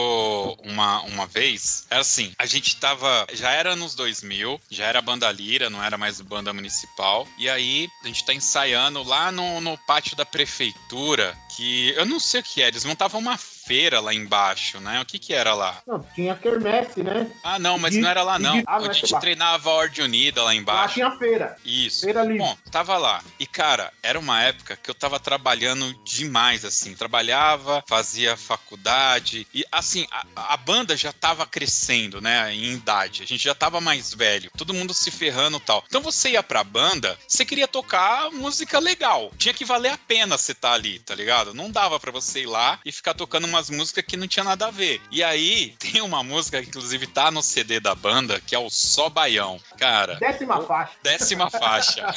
uma, uma vez, era assim, a gente tava, já era nos 2000, já era banda lira, não era mais banda municipal, e aí a gente tá ensaiando lá no, no pátio da prefeitura, que eu não sei o que era, eles montavam uma feira lá embaixo, né? O que que era lá? Não, tinha quermesse, né? Ah, não, mas De- não era lá não. de- ah, não a é gente lá. treinava a Ordem Unida lá Lá embaixo. tinha feira. Isso. Feira livre. Bom, tava lá. E, cara, era uma época que eu tava trabalhando demais, assim. Trabalhava, fazia faculdade. E, assim, a, a banda já tava crescendo, né? Em idade. A gente já tava mais velho. Todo mundo se ferrando e tal. Então você ia pra banda, você queria tocar música legal. Tinha que valer a pena você estar ali, tá ligado? Não dava pra você ir lá e ficar tocando umas músicas que não tinha nada a ver. E aí, tem uma música que inclusive tá no CD da banda, que é o Só Baião. Cara, Décima faixa. décima faixa.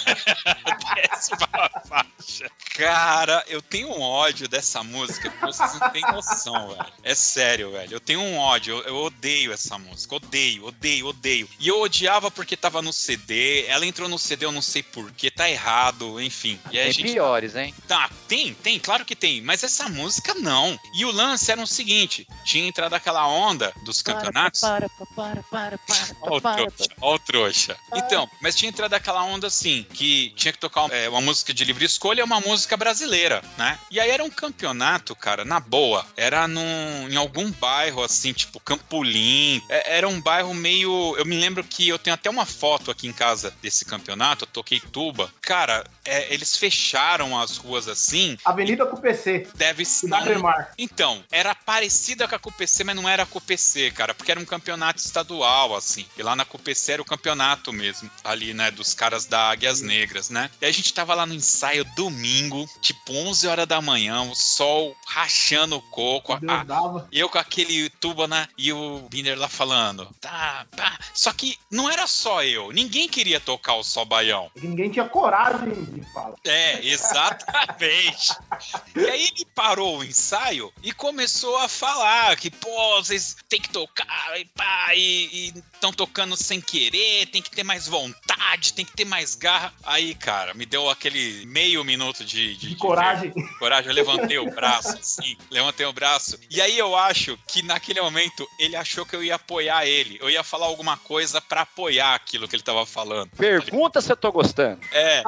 décima faixa. Cara, eu tenho um ódio dessa música que vocês não têm noção, velho. É sério, velho. Eu tenho um ódio. Eu, eu odeio essa música. Odeio, odeio, odeio. E eu odiava porque tava no CD. Ela entrou no CD, eu não sei porquê. Tá errado, enfim. E Tem gente piores, hein? Tá, tem, tem, claro que tem, mas essa música não. E o lance era o seguinte: tinha entrado aquela onda dos campeonatos. Para, para, para, para, Ó o trouxa, ó o trouxa. Então, mas tinha entrado aquela onda assim, que tinha que tocar é, uma música de livre escolha e uma música brasileira, né? E aí era um campeonato, cara, na boa. Era num, em algum bairro, assim, tipo Campolim. É, era um bairro meio. Eu me lembro que eu tenho até uma foto aqui em casa desse campeonato, eu toquei tuba. Cara, é, eles fecharam as ruas assim. Avenida com PC. Deve ser. Cremar. Era parecida com a CUPC, mas não era a CUPC, cara, porque era um campeonato estadual, assim. E lá na CUPC era o campeonato mesmo, ali, né, dos caras da Águias Negras, né? E a gente tava lá no ensaio domingo, tipo 11 horas da manhã, o sol rachando o coco, a- eu com aquele tuba, né? E o Binder lá falando. Tá, pá. Só que não era só eu. Ninguém queria tocar o Só Baião. E Ninguém tinha coragem de falar. É, exatamente. e aí ele parou o ensaio e começou a falar que, pô, vocês tem que tocar e pá, e estão tocando sem querer, tem que ter mais vontade, tem que ter mais garra. Aí, cara, me deu aquele meio minuto de, de, De de coragem. coragem, eu levantei o braço, assim, levantei o braço. E aí eu acho que naquele momento ele achou que eu ia apoiar ele. Eu ia falar alguma coisa pra apoiar aquilo que ele tava falando. Pergunta se eu tô gostando. É,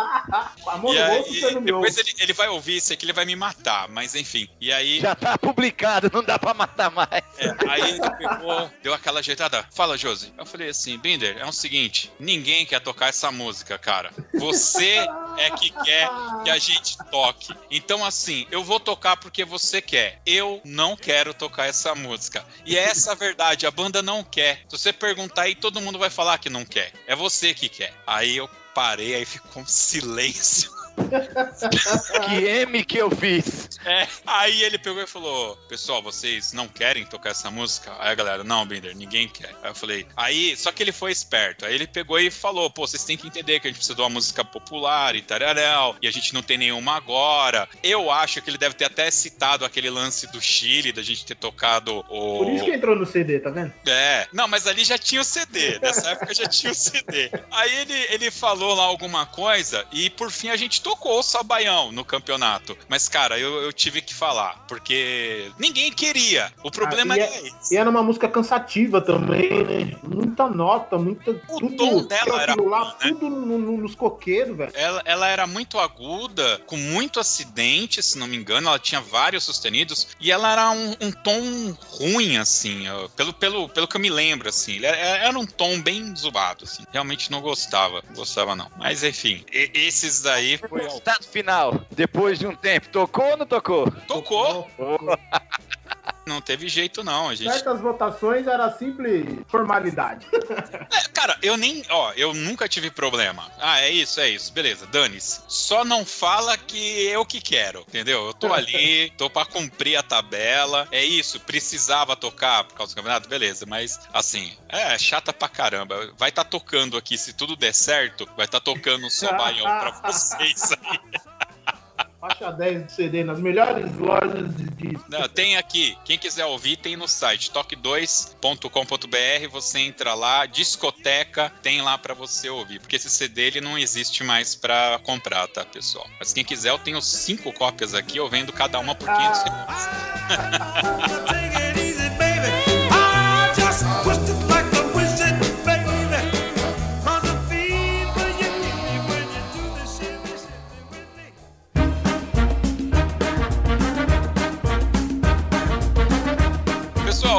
Com a mão e aí, depois ele, ele vai ouvir isso aqui, ele vai me matar, mas enfim. E aí, Já tá publicado, não dá pra matar mais. é, aí ele pegou, deu aquela ajeitada. Fala, Josi. Eu falei assim, Binder, é o seguinte, ninguém quer tocar essa música, cara. Você é que quer que a gente toque. Então, assim, eu vou tocar porque você quer. Eu não quero tocar essa música. E é essa a verdade, a banda não quer. Se você perguntar aí, todo mundo vai falar que não quer. É você que quer. Aí eu parei, aí ficou um silêncio. Que M que eu fiz. É, aí ele pegou e falou: Pessoal, vocês não querem tocar essa música? Aí a galera, não, Binder, ninguém quer. Aí eu falei, aí, só que ele foi esperto. Aí ele pegou e falou: Pô, vocês têm que entender que a gente precisa de uma música popular e tararel, e a gente não tem nenhuma agora. Eu acho que ele deve ter até citado aquele lance do Chile, da gente ter tocado o. Por isso que entrou no CD, tá vendo? É, não, mas ali já tinha o CD. Nessa época já tinha o CD. Aí ele, ele falou lá alguma coisa e por fim a gente tocou o Sabaião no campeonato. Mas, cara, eu, eu tive que falar, porque ninguém queria. O problema Ah, e é, é- esse. E era uma música cansativa também, né? Muita nota, muita. O tudo, tom dela era lá, ruim, né? tudo no- no- nos coqueiros, velho. Ela, ela era muito aguda, com muito acidente, se não me engano. Ela tinha vários sustenidos. E ela era um, um tom ruim, assim. Pelo, pelo, pelo que eu me lembro, assim. Era, era um tom bem zoado, assim. Realmente não gostava. Não gostava, não. Mas, enfim. e- esses daí foi... Resultado final. Depois de um tempo. Tocou ou não tocou? Tocou. Não teve jeito, não. A gente... Certas votações era simples formalidade. É, cara, eu nem. Ó, eu nunca tive problema. Ah, é isso, é isso. Beleza, dane-se. Só não fala que eu que quero, entendeu? Eu tô ali, tô pra cumprir a tabela. É isso, precisava tocar por causa do campeonato, beleza. Mas, assim, é chata pra caramba. Vai tá tocando aqui, se tudo der certo, vai tá tocando o Sobaião pra vocês aí. Faixa 10 do CD nas melhores lojas de disco. Não, tem aqui. Quem quiser ouvir, tem no site toque2.com.br. Você entra lá, discoteca, tem lá pra você ouvir. Porque esse CD ele não existe mais pra comprar, tá, pessoal? Mas quem quiser, eu tenho cinco cópias aqui. Eu vendo cada uma por 500 reais. Take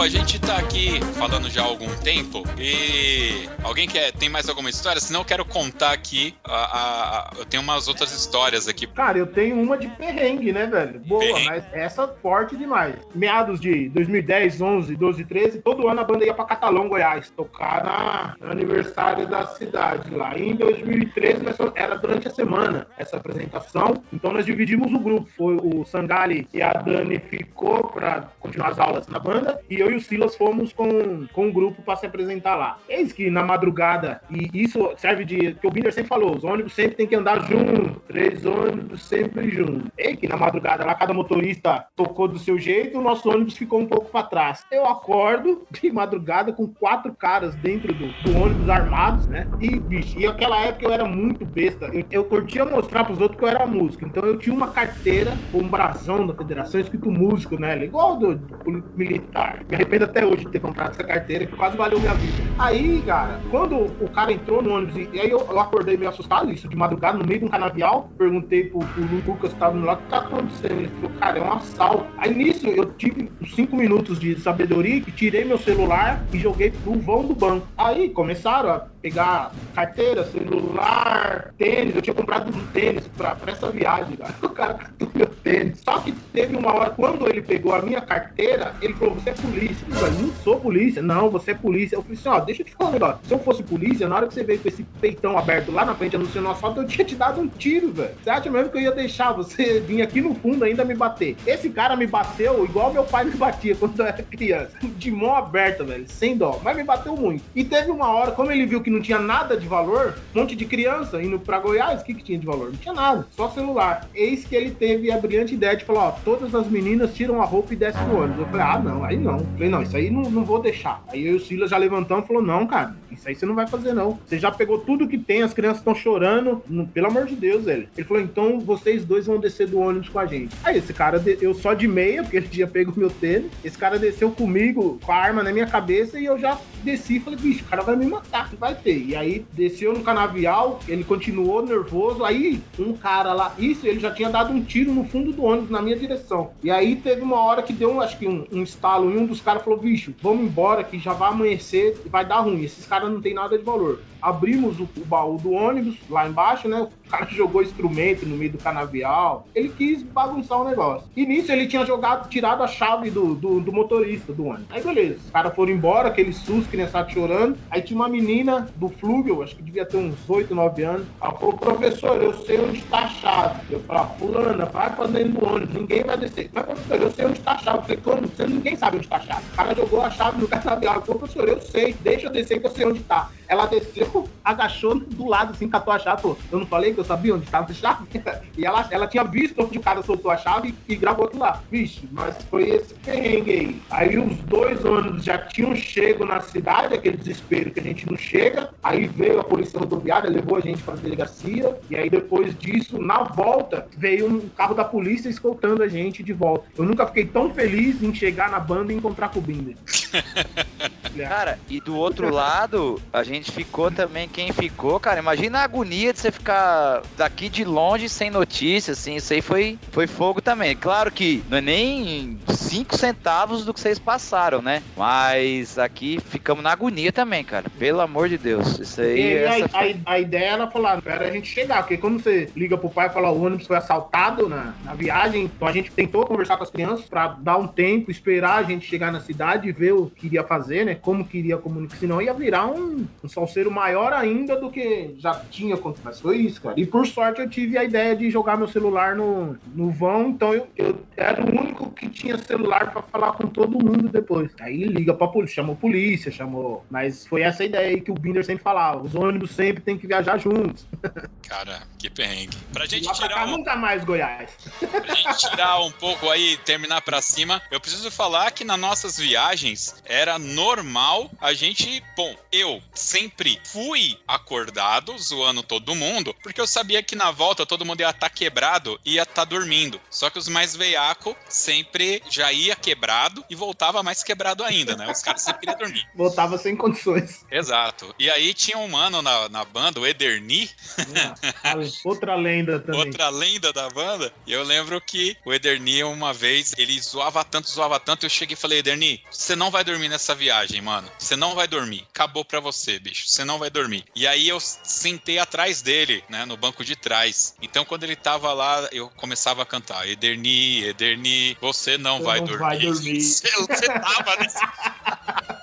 Pessoal, a gente tá aqui falando já há algum tempo e alguém quer tem mais alguma história? Senão eu quero contar aqui. A, a- eu tenho umas outras histórias aqui. Cara, eu tenho uma de perrengue, né, velho? Boa, Perrengue. mas essa forte demais. Meados de 2010, 11, 12, 13, todo ano a banda ia pra Catalão, Goiás, tocar na, no aniversário da cidade lá. E em 2013 nós era durante a semana essa apresentação, então nós dividimos o grupo. Foi o Sangali e a Dani ficou pra continuar as aulas na banda e eu e o Silas fomos com, com o grupo pra se apresentar lá. Eis que na madrugada, e isso serve de. que o Binder sempre falou, os ônibus sempre tem que andar junto, três ônibus sempre juntos. Eis que na madrugada lá cada motorista tocou do seu jeito, o nosso ônibus ficou um pouco pra trás. Eu acordo de madrugada com quatro caras dentro do, do ônibus armados, né? E, bicho, e aquela época eu era muito besta. Eu, eu curtia mostrar pros outros que eu era músico. Então eu tinha uma carteira um brasão da federação escrito músico, né? Igual do, do militar. Me arrependo até hoje de ter comprado essa carteira, que quase valeu minha vida. Aí, cara, quando o cara entrou no ônibus, e, aí eu, eu acordei meio assustado, isso de madrugada, no meio de um canavial, perguntei pro, pro Lucas que tava no lado, o que tá acontecendo? Ele falou, cara, é um assalto. Aí nisso eu tive cinco minutos de sabedoria, tirei meu celular e joguei pro vão do banco. Aí começaram a pegar carteira, celular, tênis. Eu tinha comprado um tênis pra, essa viagem, cara. O cara catou meu tênis. Só que teve uma hora, quando ele pegou a minha carteira, ele falou: Você é polícia? Eu falei: Não sou polícia. Não, você é polícia. Eu falei assim: Ó, deixa eu te falar um negócio. Se eu fosse polícia, na hora que você veio com esse peitão aberto lá na frente anunciando o assalto, eu tinha te dado um tiro, velho. Você acha mesmo que eu ia deixar você vir aqui no fundo ainda me bater? Esse cara me bateu igual meu pai me batia quando eu era criança. De mão aberta, velho, sem dó. Mas me bateu muito. E teve uma hora, como ele viu que não tinha nada de valor, um monte de criança indo pra Goiás, o que, que tinha de valor? Não tinha nada, só celular. Eis que ele teve a brilhante ideia de falar: ó, todas as meninas tiram a roupa e descem do ônibus. Eu falei: ah, não, aí não. Eu falei: não, isso aí não, não vou deixar. Aí eu e o Silas já levantamos e falou: não, cara, isso aí você não vai fazer, não. Você já pegou tudo que tem, as crianças estão chorando. Pelo amor de Deus, velho. Ele falou: então vocês dois vão descer do ônibus com a gente. Aí esse cara, eu só de meia, porque ele tinha pego meu tênis. Esse cara desceu comigo com a arma na minha cabeça e eu já desci e falei: bicho, o cara vai me matar, que vai ter. E aí desceu no canavial, ele continuou nervoso. Aí um cara lá, isso, ele já tinha dado um tiro no fundo do ônibus na minha direção. E aí teve uma hora que deu, acho que um, um estalo e um dos caras falou: bicho, vamos embora que já vai amanhecer e vai dar ruim. Esses caras não tem nada de valor. Abrimos o, o baú do ônibus lá embaixo, né? O cara jogou instrumento no meio do canavial. Ele quis bagunçar o negócio. E nisso ele tinha jogado, tirado a chave do, do, do motorista do ônibus. Aí beleza, os caras foram embora, aquele susto, criançada chorando. Aí tinha uma menina do Flúvio, acho que devia ter uns 8, 9 anos. Ela falou, professor, eu sei onde está a chave. Eu falei, ah, fulana, vai pra dentro do ônibus, ninguém vai descer. Mas, professor, eu sei onde está a chave. Eu falei, como? Você, ninguém sabe onde está a chave. O cara jogou a chave no canavial. Eu falei, professor, eu sei, deixa eu descer que eu sei onde está. Ela desceu, agachou do lado, assim, catou a chave. Falou, eu não falei que eu sabia onde estava a chave? E ela, ela tinha visto onde o cara soltou a chave e gravou aquilo lá. Vixe, mas foi esse perrengue aí. Aí os dois ônibus já tinham chego na cidade, aquele desespero que a gente não chega. Aí veio a polícia rodoviária, levou a gente pra delegacia. E aí depois disso, na volta, veio um carro da polícia escoltando a gente de volta. Eu nunca fiquei tão feliz em chegar na banda e encontrar com o Binder. Cara, e do outro lado, a gente ficou também, quem ficou, cara, imagina a agonia de você ficar daqui de longe sem notícia, assim, isso aí foi, foi fogo também. Claro que não é nem 5 centavos do que vocês passaram, né? Mas aqui ficamos na agonia também, cara. Pelo amor de Deus. Isso aí, E a, foi- a- a ideia era falar, espera a gente chegar, porque quando você liga pro pai e fala o ônibus foi assaltado na, na viagem, então a gente tentou conversar com as crianças pra dar um tempo, esperar a gente chegar na cidade e ver o que iria fazer, né? Como que iria comunicar, senão ia virar um, um salseiro maior ainda do que já tinha acontecido. Mas foi isso, cara. E por sorte eu tive a ideia de jogar meu celular no, no vão, então eu, eu era o único que tinha celular pra falar com todo mundo depois. Aí liga pra polícia, chamou polícia, chamou. Mas foi essa ideia aí que o Binder sempre falava: os ônibus sempre tem que viajar juntos. Cara, que perrengue. Pra gente lá pra tirar cá um, nunca mais Goiás. pra gente tirar um pouco aí, terminar pra cima, eu preciso falar que nas nossas viagens era normal, a gente, bom, eu sempre fui acordado, zoando todo mundo, porque eu sabia que na volta todo mundo ia estar tá quebrado e ia estar tá dormindo. Só que os mais veiaco sempre já ia quebrado e voltava mais quebrado ainda, né? Os caras sempre queriam dormir. Voltava sem condições. Exato. E aí tinha um mano na, na banda, o Ederni. É, outra lenda também. Outra lenda da banda. E eu lembro que o Ederni, uma vez, ele zoava tanto, zoava tanto, eu cheguei e falei, Ederni, você não vai dormir nessa viagem, mano. Você não vai dormir. Acabou pra você, bicho. Você não vai dormir. E aí eu sentei atrás dele, né, no banco de trás. Então quando ele tava lá, eu começava a cantar, Ederni, Ederni, você não, Você vai, não dormir. vai dormir. Você, você tava nesse...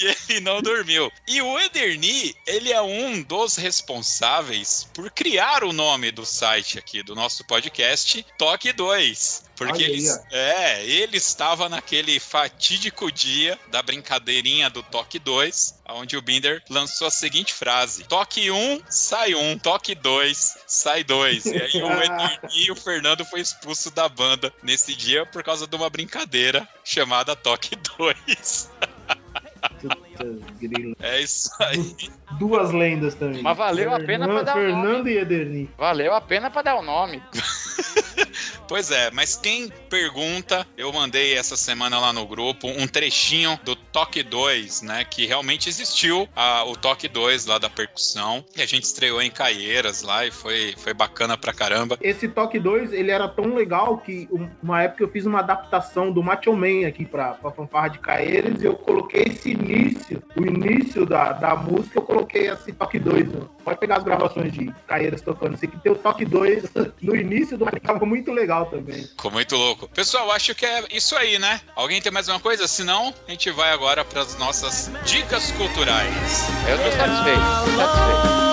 E ele não dormiu. E o Ederni, ele é um dos responsáveis por criar o nome do site aqui do nosso podcast, Toque 2. Porque ele, é, ele estava naquele fatídico dia da brincadeirinha do Toque 2, onde o Binder lançou a seguinte frase: Toque 1, sai 1, toque 2, sai 2. E aí o Ederni e o Fernando foi expulso da banda nesse dia por causa de uma brincadeira chamada Toque 2. Grilo. É isso aí. Duas lendas também. Mas valeu a pena pra dar o Fernando nome. e Ederni. Valeu a pena pra dar o nome. Pois é, mas quem pergunta, eu mandei essa semana lá no grupo um trechinho do Toque 2, né? Que realmente existiu a- o Toque 2 lá da percussão. E a gente estreou em Caieiras lá e foi, foi bacana pra caramba. Esse Toque 2, ele era tão legal que um- uma época eu fiz uma adaptação do Macho Man aqui pra, pra fanfarra de Caeiras e eu coloquei esse início, o início da, da música, eu coloquei esse Toque 2. né? Pode pegar as gravações de Caeiras tocando. Sei que tem o Toque 2 no início do tava muito legal também. Ficou muito louco. Pessoal, acho que é isso aí, né? Alguém tem mais uma coisa? Se não, a gente vai agora pras nossas dicas culturais. Eu tô satisfeito, tô satisfeito.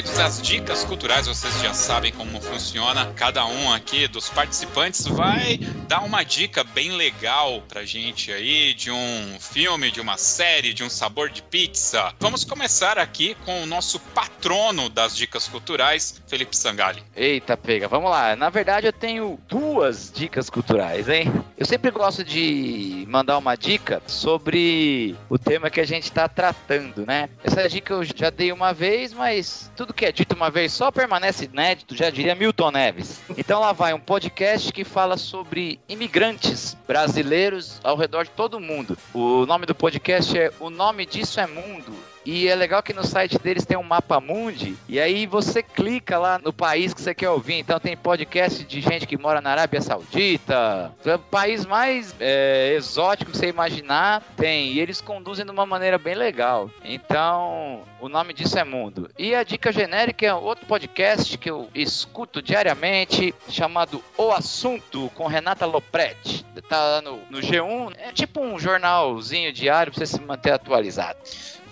Queridos, as dicas culturais, vocês já sabem como funciona. Cada um aqui dos participantes vai dar uma dica bem legal pra gente aí de um filme, de uma série, de um sabor de pizza. Vamos começar aqui com o nosso patrono das dicas culturais, Felipe Sangali. Eita, pega, vamos lá. Na verdade, eu tenho duas dicas culturais, hein? Eu sempre gosto de mandar uma dica sobre o tema que a gente está tratando, né? Essa dica eu já dei uma vez, mas tudo que é dito uma vez só permanece inédito, já diria Milton Neves. Então lá vai um podcast que fala sobre imigrantes brasileiros ao redor de todo o mundo. O nome do podcast é O Nome Disso é Mundo. E é legal que no site deles tem um mapa mundi, e aí você clica lá no país que você quer ouvir. Então tem podcast de gente que mora na Arábia Saudita, o país mais é, exótico que você imaginar, tem. E eles conduzem de uma maneira bem legal. Então, o nome disso é Mundo. E a dica genérica é outro podcast que eu escuto diariamente, chamado O Assunto, com Renata Lopretti. Tá lá no, no G1, é tipo um jornalzinho diário pra você se manter atualizado.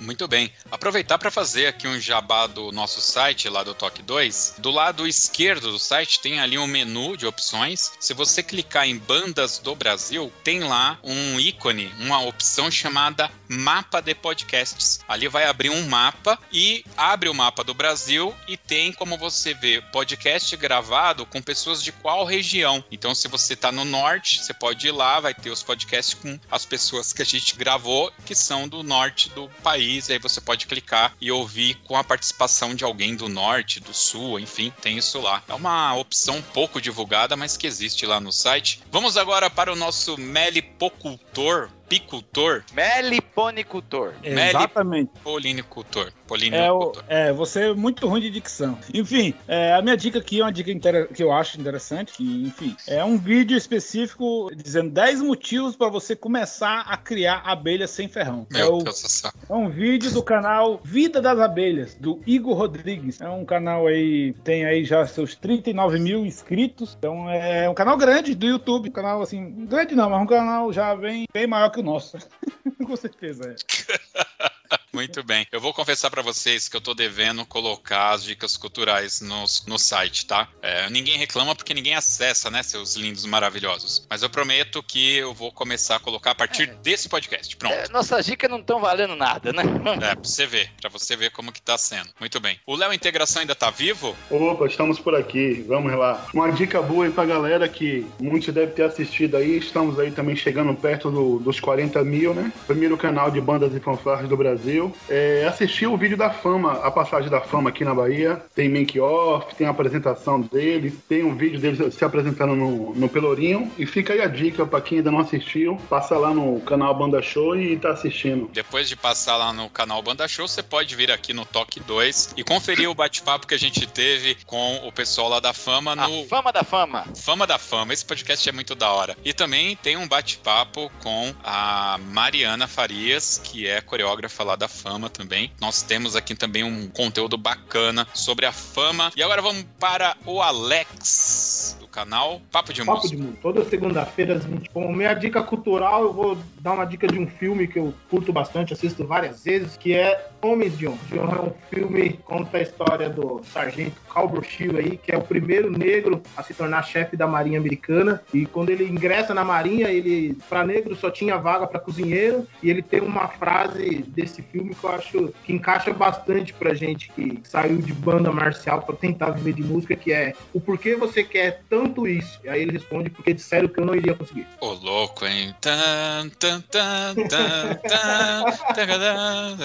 Muito bem. Aproveitar para fazer aqui um jabá do nosso site, lá do Toque 2. Do lado esquerdo do site tem ali um menu de opções. Se você clicar em Bandas do Brasil, tem lá um ícone, uma opção chamada Mapa de Podcasts. Ali vai abrir um mapa e abre o mapa do Brasil e tem como você ver podcast gravado com pessoas de qual região. Então, se você está no norte, você pode ir lá, vai ter os podcasts com as pessoas que a gente gravou, que são do norte do país. E aí você pode clicar e ouvir com a participação de alguém do norte, do sul, enfim, tem isso lá. É uma opção pouco divulgada, mas que existe lá no site. Vamos agora para o nosso melipocultor, picultor, Meliponicultor. Exatamente. polinicultor. É, o, Polinicultor. é, você é muito ruim de dicção. Enfim, é, a minha dica aqui é uma dica que eu acho interessante, que, enfim, é um vídeo específico dizendo 10 motivos para você começar a criar abelhas sem ferrão. é, Meu o- Deus do céu. é um vídeo do canal Vida das Abelhas, do Igor Rodrigues. É um canal aí, tem aí já seus 39 mil inscritos. Então é um canal grande do YouTube. Um canal assim, grande não, mas um canal já bem, bem maior que o nosso. Com certeza, é. Muito bem. Eu vou confessar pra vocês que eu tô devendo colocar as dicas culturais no, no site, tá? É, ninguém reclama porque ninguém acessa, né, seus lindos maravilhosos. Mas eu prometo que eu vou começar a colocar a partir desse podcast. Pronto. É, nossas dicas não estão valendo nada, né? É, pra você ver, pra você ver como que tá sendo. Muito bem. O Léo Integração ainda tá vivo? Opa, estamos por aqui, vamos lá. Uma dica boa aí pra galera que muitos devem ter assistido aí, estamos aí também chegando perto do- dos 40 mil, né? Primeiro canal de bandas e fanfarras do Brasil. É, assisti o vídeo da fama, a passagem da fama aqui na Bahia. Tem make-off, tem a apresentação dele, tem um vídeo dele se apresentando no, no Pelourinho. E fica aí a dica pra quem ainda não assistiu, passa lá no canal Banda Show e tá assistindo. Depois de passar lá no canal Banda Show, você pode vir aqui no Toque 2 e conferir o bate-papo que a gente teve com o pessoal lá da Fama no A fama da fama. Fama da Fama. Esse podcast é muito da hora. E também tem um bate-papo com a Mariana Farias, que é coreógrafa lá da Fama também. Nós temos aqui também um conteúdo bacana sobre a fama. E agora vamos para o Alex, do canal Papo de Papo Música. de Mundo. Toda segunda-feira, às 20. Bom, minha dica cultural, eu vou dar uma dica de um filme que eu curto bastante, assisto várias vezes, que é De Honra é um filme que conta a história do sargento Cal aí, que é o primeiro negro a se tornar chefe da Marinha Americana. E quando ele ingressa na Marinha, ele, para negro, só tinha vaga para cozinheiro. E ele tem uma frase desse filme que eu acho que encaixa bastante pra gente que saiu de banda marcial para tentar viver de música, que é o porquê você quer tanto isso? E aí ele responde, porque disseram que eu não iria conseguir. Ô, louco, hein? Tan, tan, tan, tan, tan, tagadã,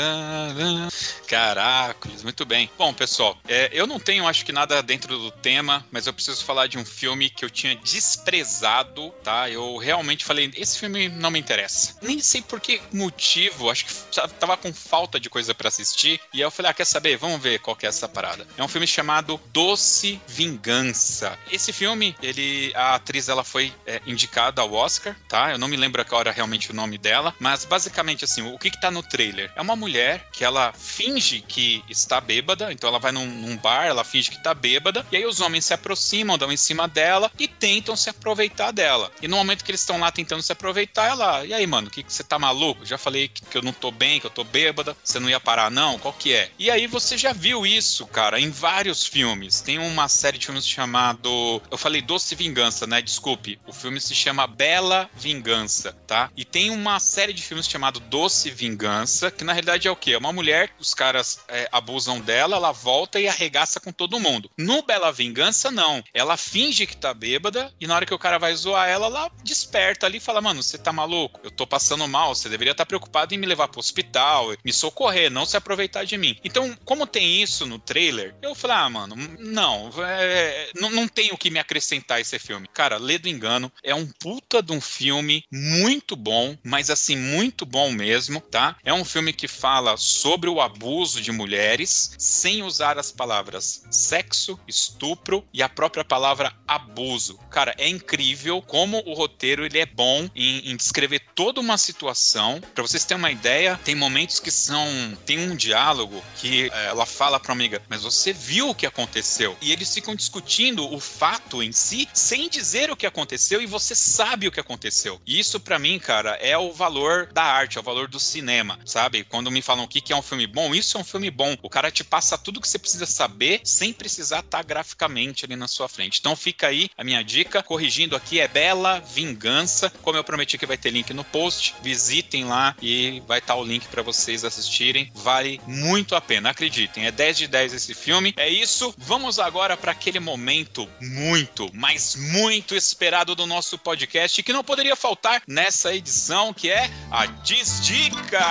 Caracos, muito bem. Bom, pessoal, é, eu não tenho, acho que nada dentro do tema, mas eu preciso falar de um filme que eu tinha desprezado, tá? Eu realmente falei, esse filme não me interessa. Nem sei por que motivo, acho que tava com falta de coisa pra assistir, e aí eu falei, ah, quer saber? Vamos ver qual que é essa parada. É um filme chamado Doce Vingança. Esse filme, ele, a atriz, ela foi é, indicada ao Oscar, tá? Eu não me lembro agora realmente o nome dela, mas basicamente assim, o que que tá no trailer? É uma mulher que ela finge que está bêbada, então ela vai num, num bar, ela finge que tá bêbada, e aí os homens se aproximam, dão em cima dela e tentam se aproveitar dela. E no momento que eles estão lá tentando se aproveitar, ela, e aí, mano, que você tá maluco? Já falei que, que eu não tô bem, que eu tô bêbada, você não ia parar, não? Qual que é? E aí você já viu isso, cara, em vários filmes. Tem uma série de filmes chamado. Eu falei Doce Vingança, né? Desculpe. O filme se chama Bela Vingança, tá? E tem uma série de filmes chamado Doce Vingança, que na realidade é o quê? É uma mulher, os caras é, abusam dela, ela volta e arregaça com todo mundo. No Bela Vingança, não. Ela finge que tá bêbada e na hora que o cara vai zoar ela, ela desperta ali e fala: Mano, você tá maluco? Eu tô passando mal, você deveria estar preocupado em me levar pro hospital, me socorrer, não se aproveitar de mim. Então, como tem isso no trailer, eu falei: Ah, mano, não, é, não, não tem o que me acrescentar esse filme. Cara, Lê do Engano é um puta de um filme muito bom, mas assim, muito bom mesmo, tá? É um filme que fala sobre o abuso de mulheres sem usar as palavras sexo, estupro e a própria palavra abuso. Cara, é incrível como o roteiro ele é bom em, em descrever toda uma situação. Pra vocês terem uma ideia, tem momentos que são. Tem um diálogo que é, ela fala pra amiga, mas você viu o que aconteceu? E eles ficam discutindo o fato em si sem dizer o que aconteceu e você sabe o que aconteceu. E isso pra mim, cara, é o valor da arte, é o valor do cinema, sabe? Quando me falam o que é um filme bom, isso é um filme bom. O cara te passa tudo que você precisa saber sem precisar estar graficamente ali na sua frente. Então fica aí a minha dica, corrigindo aqui é Bela Vingança, como eu prometi que vai ter link no post, visitem lá e vai estar o link pra vocês assistirem. Vale muito a pena, acreditem. É 10 de 10 esse filme. É isso. Vamos agora para aquele momento muito, mas muito esperado do nosso podcast que não poderia faltar nessa edição, que é a Desdica.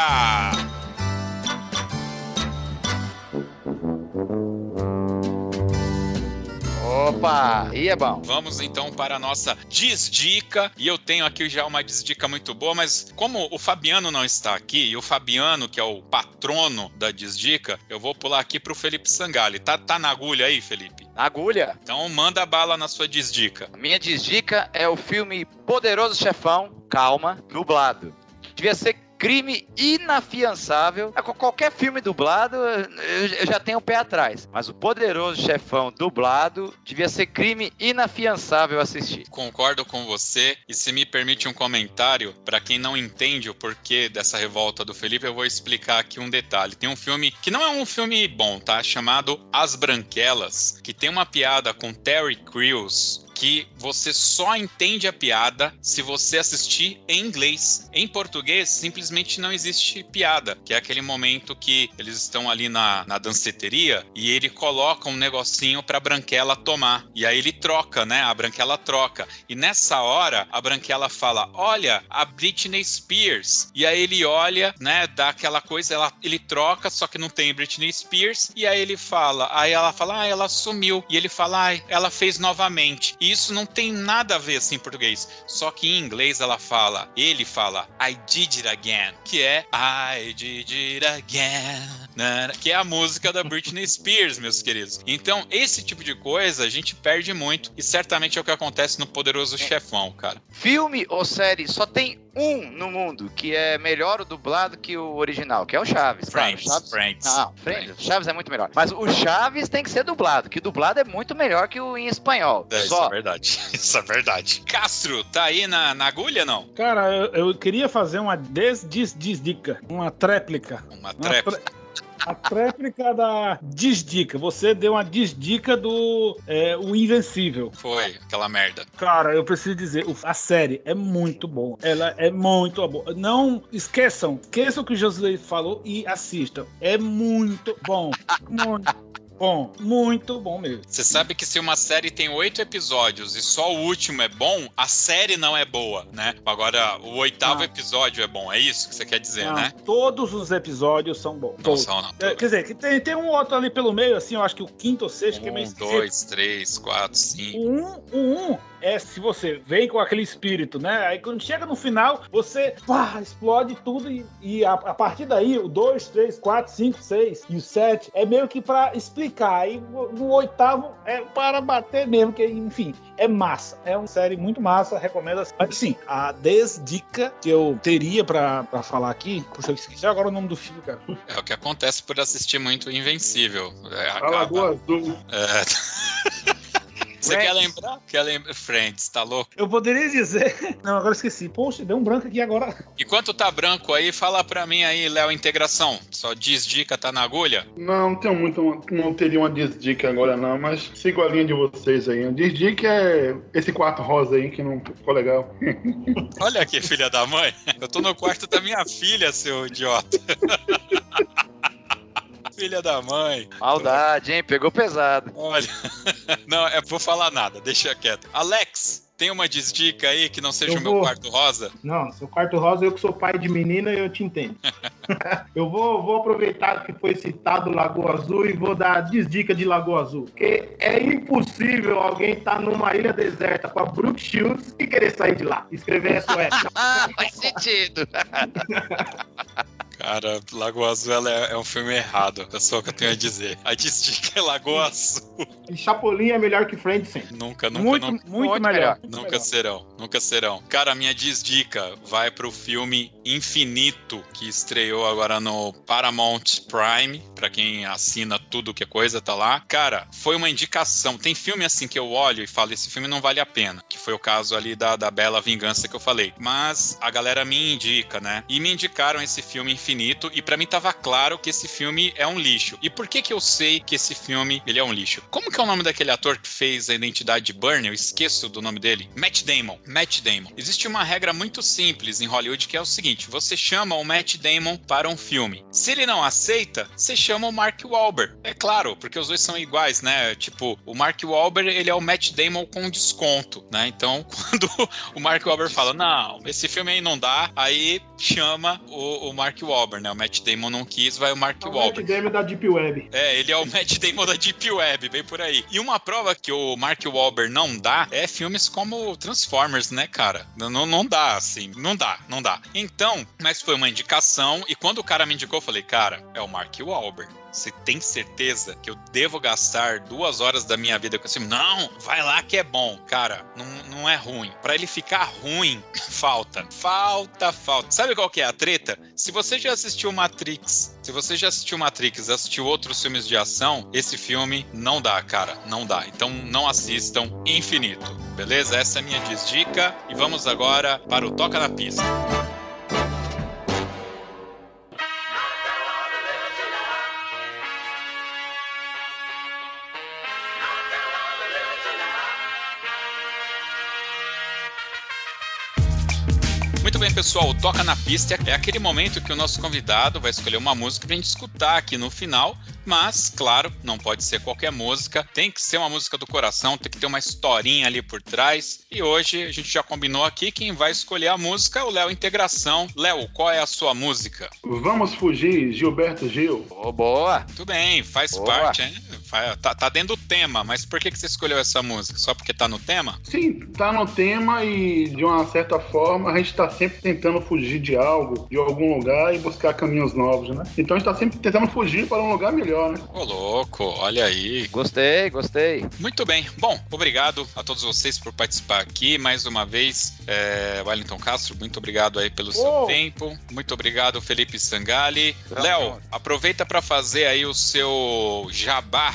Opa, aí é bom. Vamos então para a nossa desdica. E eu tenho aqui já uma desdica muito boa, mas como o Fabiano não está aqui, e o Fabiano, que é o patrono da desdica, eu vou pular aqui para o Felipe Sangali. Tá, tá na agulha aí, Felipe? Agulha. Então manda bala na sua desdica. A minha desdica é o filme Poderoso Chefão, calma, dublado. Devia ser crime inafiançável. É, Qualquer filme dublado, eu, já tenho o pé atrás. Mas o Poderoso Chefão dublado devia ser crime inafiançável assistir. Concordo com você. E se me permite um comentário, pra quem não entende o porquê dessa revolta do Felipe, eu vou explicar aqui um detalhe. Tem um filme que não é um filme bom, tá? Chamado As Branquelas, que tem uma piada com Terry Crews que você só entende a piada se você assistir em inglês. Em português, simplesmente não existe piada, que é aquele momento que eles estão ali na, na danceteria e ele coloca um negocinho pra Branquela tomar. E aí ele troca, né? A Branquela troca. E nessa hora, a Branquela fala: Olha, a Britney Spears. E aí ele olha, né? Dá aquela coisa, ela, ele troca, só que não tem Britney Spears. E aí ele fala: Aí ela fala: Ah, ela sumiu. E ele fala: Ah, ela fez novamente. E isso não tem nada a ver assim em português. Só que em inglês ela fala, ele fala, I did it again, que é I did it again, né? que é a música da Britney Spears, meus queridos. Então, esse tipo de coisa a gente perde muito e certamente é o que acontece no Poderoso Chefão, cara. Filme ou série só tem um no mundo que é melhor o dublado que o original, que é o Chaves. claro. Friends, Chaves, Friends. Não, Friends. Chaves é muito melhor. Mas o Chaves tem que ser dublado, que o dublado é muito melhor que o em espanhol. É, isso Só. é verdade. Isso é verdade. Castro, tá aí na, na agulha, não? Cara, eu, eu queria fazer uma desdica, uma tréplica. Uma Uma trap. A tréplica da desdica. Você deu uma desdica do é, O Invencível. Foi, aquela merda. Cara, eu preciso dizer, a série é muito boa. Ela é muito boa. Não esqueçam, esqueçam o que o Josué falou e assistam. É muito bom. Muito bom. Muito bom mesmo. Você sabe que se uma série tem oito episódios e só o último é bom, a série não é boa, né? Agora, o oitavo Não. episódio é bom, é isso que você quer dizer, Não, né? Todos os episódios são bons. Não Todos. são, não. É, quer dizer, que tem, tem um outro ali pelo meio, assim, eu acho que o quinto ou sexto, que é meio Um, dois, três, quatro, cinco. O um, o um é se você vem com aquele espírito, né? Aí quando chega no final, você pá, explode tudo e, e a, a partir daí, o 2, 3, 4, 5, 6 e o 7 é meio que pra explicar. Aí no, oitavo é para bater mesmo, que enfim, é massa. É uma série muito massa, recomendo. assim. Mas sim, a desdica que eu teria pra, pra falar aqui, puxa, eu esqueci agora o nome do filme, cara. É o que acontece por assistir muito Invencível. É, A acaba- Lagoa Azul. É. Você quer lembrar? Quer lembrar? Friends, tá louco? Eu poderia dizer. Não, agora esqueci. Poxa, deu um branco aqui agora. Enquanto tá branco aí, fala pra mim aí, Léo, integração. Só diz dica, tá na agulha? Não, não tenho muito, não teria uma desdica agora não, mas sigo a linha de vocês aí. A desdica é esse quarto rosa aí que não ficou legal. Olha aqui, filha da mãe. Eu tô no quarto da minha filha, seu idiota. filha da mãe. Maldade, hein? Pegou pesado. Olha. Não, é vou falar nada, deixa quieto. Alex, tem uma desdica aí que não seja Eu o meu vou. quarto rosa? Não, seu quarto rosa, eu que sou pai de menina, eu te entendo. eu vou, vou aproveitar que foi citado Lagoa Azul e vou dar desdica de Lagoa Azul. Porque é impossível alguém estar numa ilha deserta com a Brooke Shields e querer sair de lá. Escrever SOS. Ah, faz sentido. Cara, Lagoa Azul ela é, é um filme errado. É só o que eu tenho a dizer. A desdica é Lagoa Azul. E Chapolin é melhor que Friends sempre. Nunca, nunca, Muito, nunca. muito, melhor. Nunca melhor. serão, nunca serão. Cara, a minha desdica vai pro filme Infinito, que estreou agora no Paramount Prime. Pra quem assina tudo que é coisa, tá lá. Cara, foi uma indicação. Tem filme assim que eu olho e falo: esse filme não vale a pena. Que foi o caso ali da, da Bela Vingança que eu falei. Mas a galera me indica, né? E me indicaram esse filme Infinito. E pra mim tava claro que esse filme é um lixo. E por que que eu sei que esse filme ele é um lixo? Como que é o nome daquele ator que fez a identidade de Burn? Eu esqueço do nome dele. Matt Damon. Matt Damon. Existe uma regra muito simples em Hollywood que é o seguinte: você chama o Matt Damon para um filme. Se ele não aceita, você chama o Mark Wahlberg. É claro, porque os dois são iguais, né? Tipo, o Mark Wahlberg ele é o Matt Damon com desconto, né? Então, quando o Mark Wahlberg fala, não, esse filme aí não dá, aí chama o, o Mark Wahlberg, né? O Matt Damon não quis, vai o Mark É o Wahlberg. Matt Damon da Deep Web. É, ele é o Matt Damon da Deep Web, bem por aí. E uma prova que o Mark Wahlberg não dá é filmes como Transformers, né, cara? Não, não dá, assim, não dá, não dá. Então, mas foi uma indicação, e quando o cara me indicou, eu falei, cara, é o Mark Wahlberg. Você tem certeza que eu devo gastar duas horas da minha vida com esse filme? Não, vai lá que é bom. Cara, não, não é ruim. Para ele ficar ruim, falta. Falta, falta. Sabe qual que é a treta? Se você já assistiu Matrix, se você já assistiu Matrix, assistiu outros filmes de ação, esse filme não dá, cara. Não dá. Então não assistam Infinito. Beleza? Essa é a minha dica. E vamos agora para o Toca na Pista. Pessoal. O Toca na Pista é aquele momento que o nosso convidado vai escolher uma música pra gente escutar aqui no final. Mas, claro, não pode ser qualquer música. Tem que ser uma música do coração, tem que ter uma historinha ali por trás. E hoje a gente já combinou aqui quem vai escolher a música é o Léo Integração. Léo, qual é a sua música? Vamos fugir, Gilberto Gil. Ô, boa. Tudo bem, faz Boa. parte, hein? Tá, tá dentro do tema, mas por que, que você escolheu essa música? Só porque tá no tema? Sim, tá no tema e de uma certa forma a gente tá sempre tentando fugir de algo, de algum lugar e buscar caminhos novos, né? Então a gente tá sempre tentando fugir para um lugar melhor, né? Ô, louco, olha aí. Gostei, gostei. Muito bem. Bom, obrigado a todos vocês por participar aqui mais uma vez. É, Wellington Castro, muito obrigado aí pelo seu Oh. tempo. Muito obrigado, Felipe Sangali. Léo, aproveita para fazer aí o seu jabá.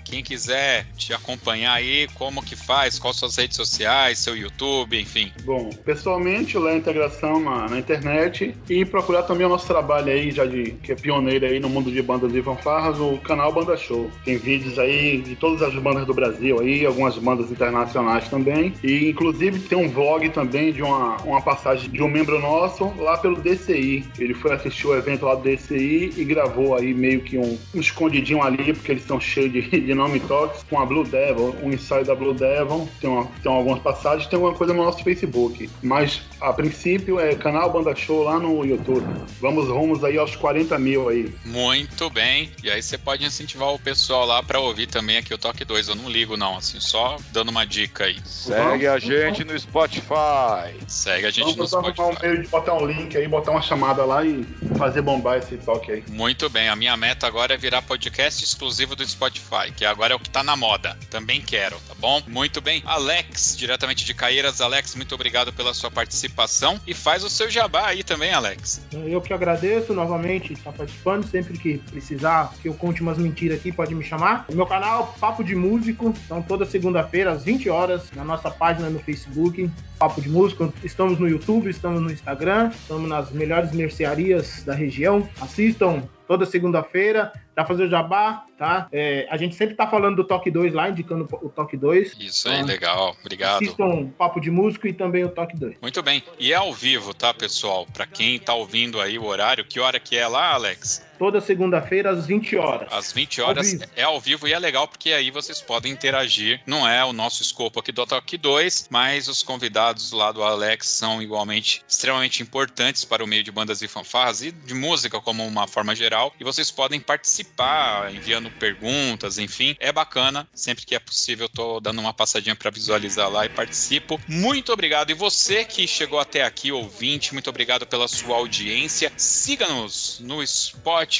Quem quiser te acompanhar aí, como que faz, quais suas redes sociais, seu YouTube, enfim. Bom, pessoalmente, lá a integração na, na internet e procurar também o nosso trabalho aí, já de que é pioneiro aí no mundo de bandas e fanfarras, o canal Banda Show. Tem vídeos aí de todas as bandas do Brasil aí, algumas bandas internacionais também. E inclusive tem um vlog também de uma, uma passagem de um membro nosso lá pelo DCI. Ele foi assistir o evento lá do DCI e gravou aí meio que um, um escondidinho ali, porque eles são cheios de, de nome toques, com a Blue Devil, um ensaio da Blue Devil. Tem, uma, tem algumas passagens, tem alguma coisa no nosso Facebook. Mas a princípio é canal Banda Show lá no YouTube. Vamos rumos aí aos 40 mil aí. Muito bem. E aí você pode incentivar o pessoal lá para ouvir também aqui o Toque 2. Eu não ligo, não, assim, só dando uma dica aí. Segue a gente no Spotify. Segue a gente no Vamos botar um Spotify. meio de botar um link aí, botar uma chamada lá e fazer bombar esse toque aí. Muito bem, a minha meta agora é virar podcast exclusivo do Spotify, que agora é o que tá na moda. Também quero, tá bom? Muito bem. Alex, diretamente de Caeiras. Alex, muito obrigado pela sua participação. E faz o seu jabá aí também, Alex. Eu que agradeço novamente estar participando. Sempre que precisar que eu conte umas mentiras aqui, pode me chamar. O meu canal, Papo de Músico. Então, toda segunda-feira, às 20 horas, na nossa página no Facebook, Papo de Músico. Estamos no YouTube, estamos no Instagram, estamos nas melhores mercearias da região. Assistam toda segunda-feira. Pra fazer o jabá, tá? É, a gente sempre tá falando do Toque 2 lá, indicando o Toque 2. Isso aí, legal. Obrigado. Assistam Papo de Músico e também o Toque 2. Muito bem. E é ao vivo, tá, pessoal? Pra quem tá ouvindo aí o horário, que hora que é lá, Alex? Toda segunda-feira, às 20 horas. Às 20 Ao horas vivo. é ao vivo e é legal porque aí vocês podem interagir. Não é o nosso escopo aqui do Toque 2, mas os convidados lá do Alex são igualmente extremamente importantes para o meio de bandas e fanfarras e de música como uma forma geral. E vocês podem participar enviando perguntas, enfim. É bacana. Sempre que é possível, eu tô dando uma passadinha para visualizar lá e participo. Muito obrigado. E você que chegou até aqui, ouvinte, muito obrigado pela sua audiência. Siga-nos no Spotify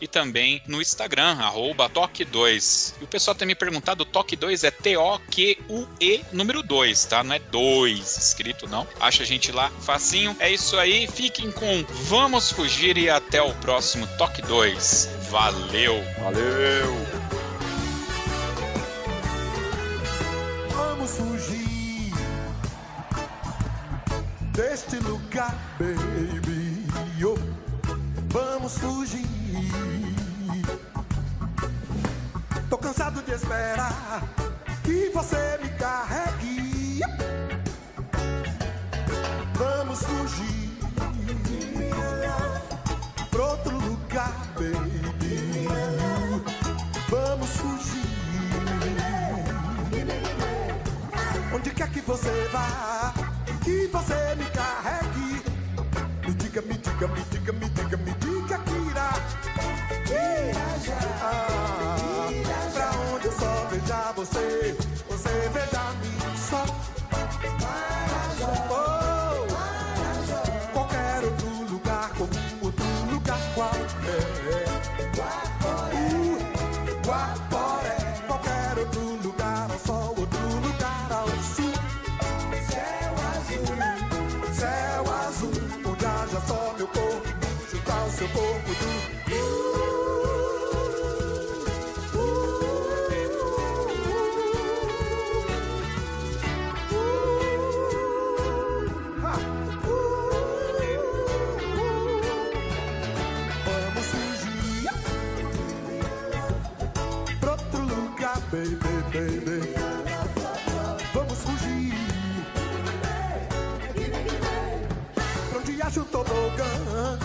e também no Instagram, arroba Toque2. E o pessoal tem me perguntado, o Toque 2 é T-O-Q-U-E número 2, tá? Não é 2 escrito, não. Acha a gente lá facinho. É isso aí. Fiquem com Vamos Fugir e até o próximo Toque 2. Valeu! Valeu! Vamos fugir deste lugar, baby. Oh, vamos fugir. Tô cansado de esperar que você me carregue. Vamos fugir pra outro lugar, baby. Vamos fugir. Onde quer que você vá, que você me carregue. Me diga, me diga, me diga, me diga. Ah, baby. Vamos fugir. Pra onde acha o tobogã,